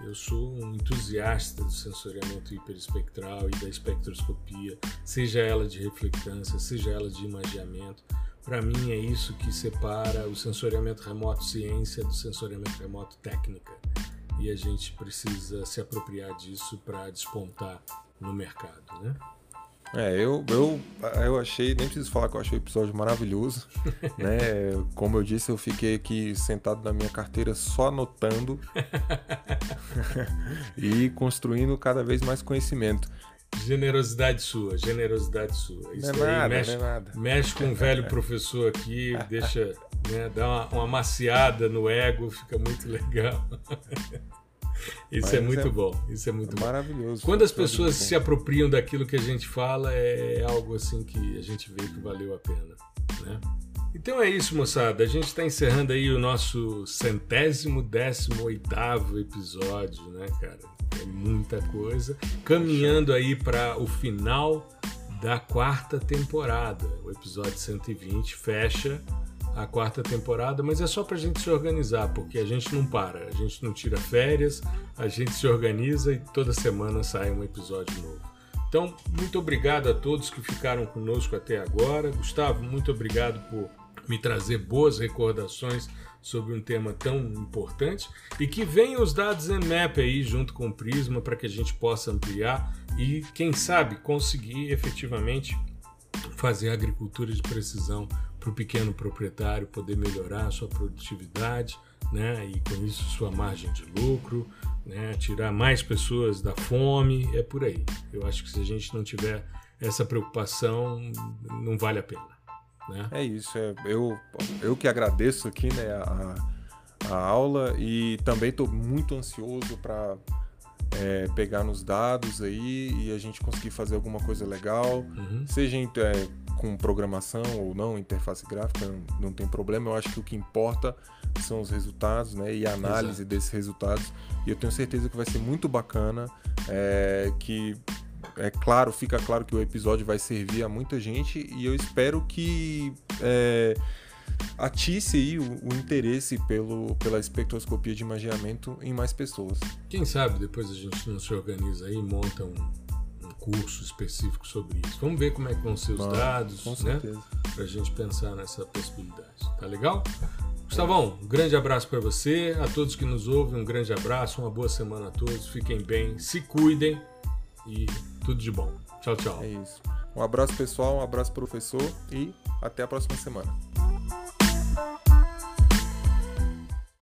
eu, eu sou um entusiasta do sensoriamento hiperespectral e da espectroscopia, seja ela de reflectância, seja ela de imagiamento. Para mim é isso que separa o sensoriamento remoto ciência do sensoriamento remoto técnica. E a gente precisa se apropriar disso para despontar no mercado, né? É, eu, eu, eu achei, nem preciso falar que eu achei o episódio maravilhoso, né? Como eu disse, eu fiquei aqui sentado na minha carteira só anotando e construindo cada vez mais conhecimento. Generosidade sua, generosidade sua. Isso não é nada, mexe, não é nada. mexe com um velho professor aqui, deixa, né, dá uma, uma maciada no ego, fica muito legal. Isso é muito é, bom. Isso é muito é maravilhoso. Quando as pessoas se apropriam daquilo que a gente fala, é algo assim que a gente vê que valeu a pena, né? Então é isso, moçada. A gente está encerrando aí o nosso centésimo, décimo oitavo episódio, né, cara? É muita coisa. Caminhando aí para o final da quarta temporada. O episódio 120 fecha a quarta temporada, mas é só para a gente se organizar, porque a gente não para, a gente não tira férias, a gente se organiza e toda semana sai um episódio novo. Então, muito obrigado a todos que ficaram conosco até agora. Gustavo, muito obrigado por me trazer boas recordações sobre um tema tão importante e que venham os dados ENMAP aí junto com o Prisma para que a gente possa ampliar e, quem sabe, conseguir efetivamente fazer agricultura de precisão para o pequeno proprietário poder melhorar a sua produtividade, né? E com isso sua margem de lucro, né? Tirar mais pessoas da fome, é por aí. Eu acho que se a gente não tiver essa preocupação, não vale a pena. Né? É isso. É, eu, eu que agradeço aqui né, a, a aula e também estou muito ansioso para é, pegar nos dados aí e a gente conseguir fazer alguma coisa legal, uhum. seja é, com programação ou não, interface gráfica, não, não, tem problema. Eu acho que o que importa são os resultados né, e a análise Exato. desses resultados. E eu tenho certeza que vai ser muito bacana, é, que é claro, fica claro que o episódio vai servir a muita gente e eu espero que é, atisse aí o, o, interesse pelo, pela espectroscopia de imagiamento em mais pessoas. Quem sabe depois a gente não se organiza aí e monta um, um curso específico sobre isso. Vamos ver como é que vão ser os ah, dados, né? Para a gente pensar nessa possibilidade. Tá legal? Gustavão, um grande abraço para você, a todos que nos ouvem, um grande abraço, uma boa semana a todos, fiquem bem, se cuidem e tudo de bom. Tchau, tchau. É isso. Um abraço pessoal, um abraço professor e até a próxima semana.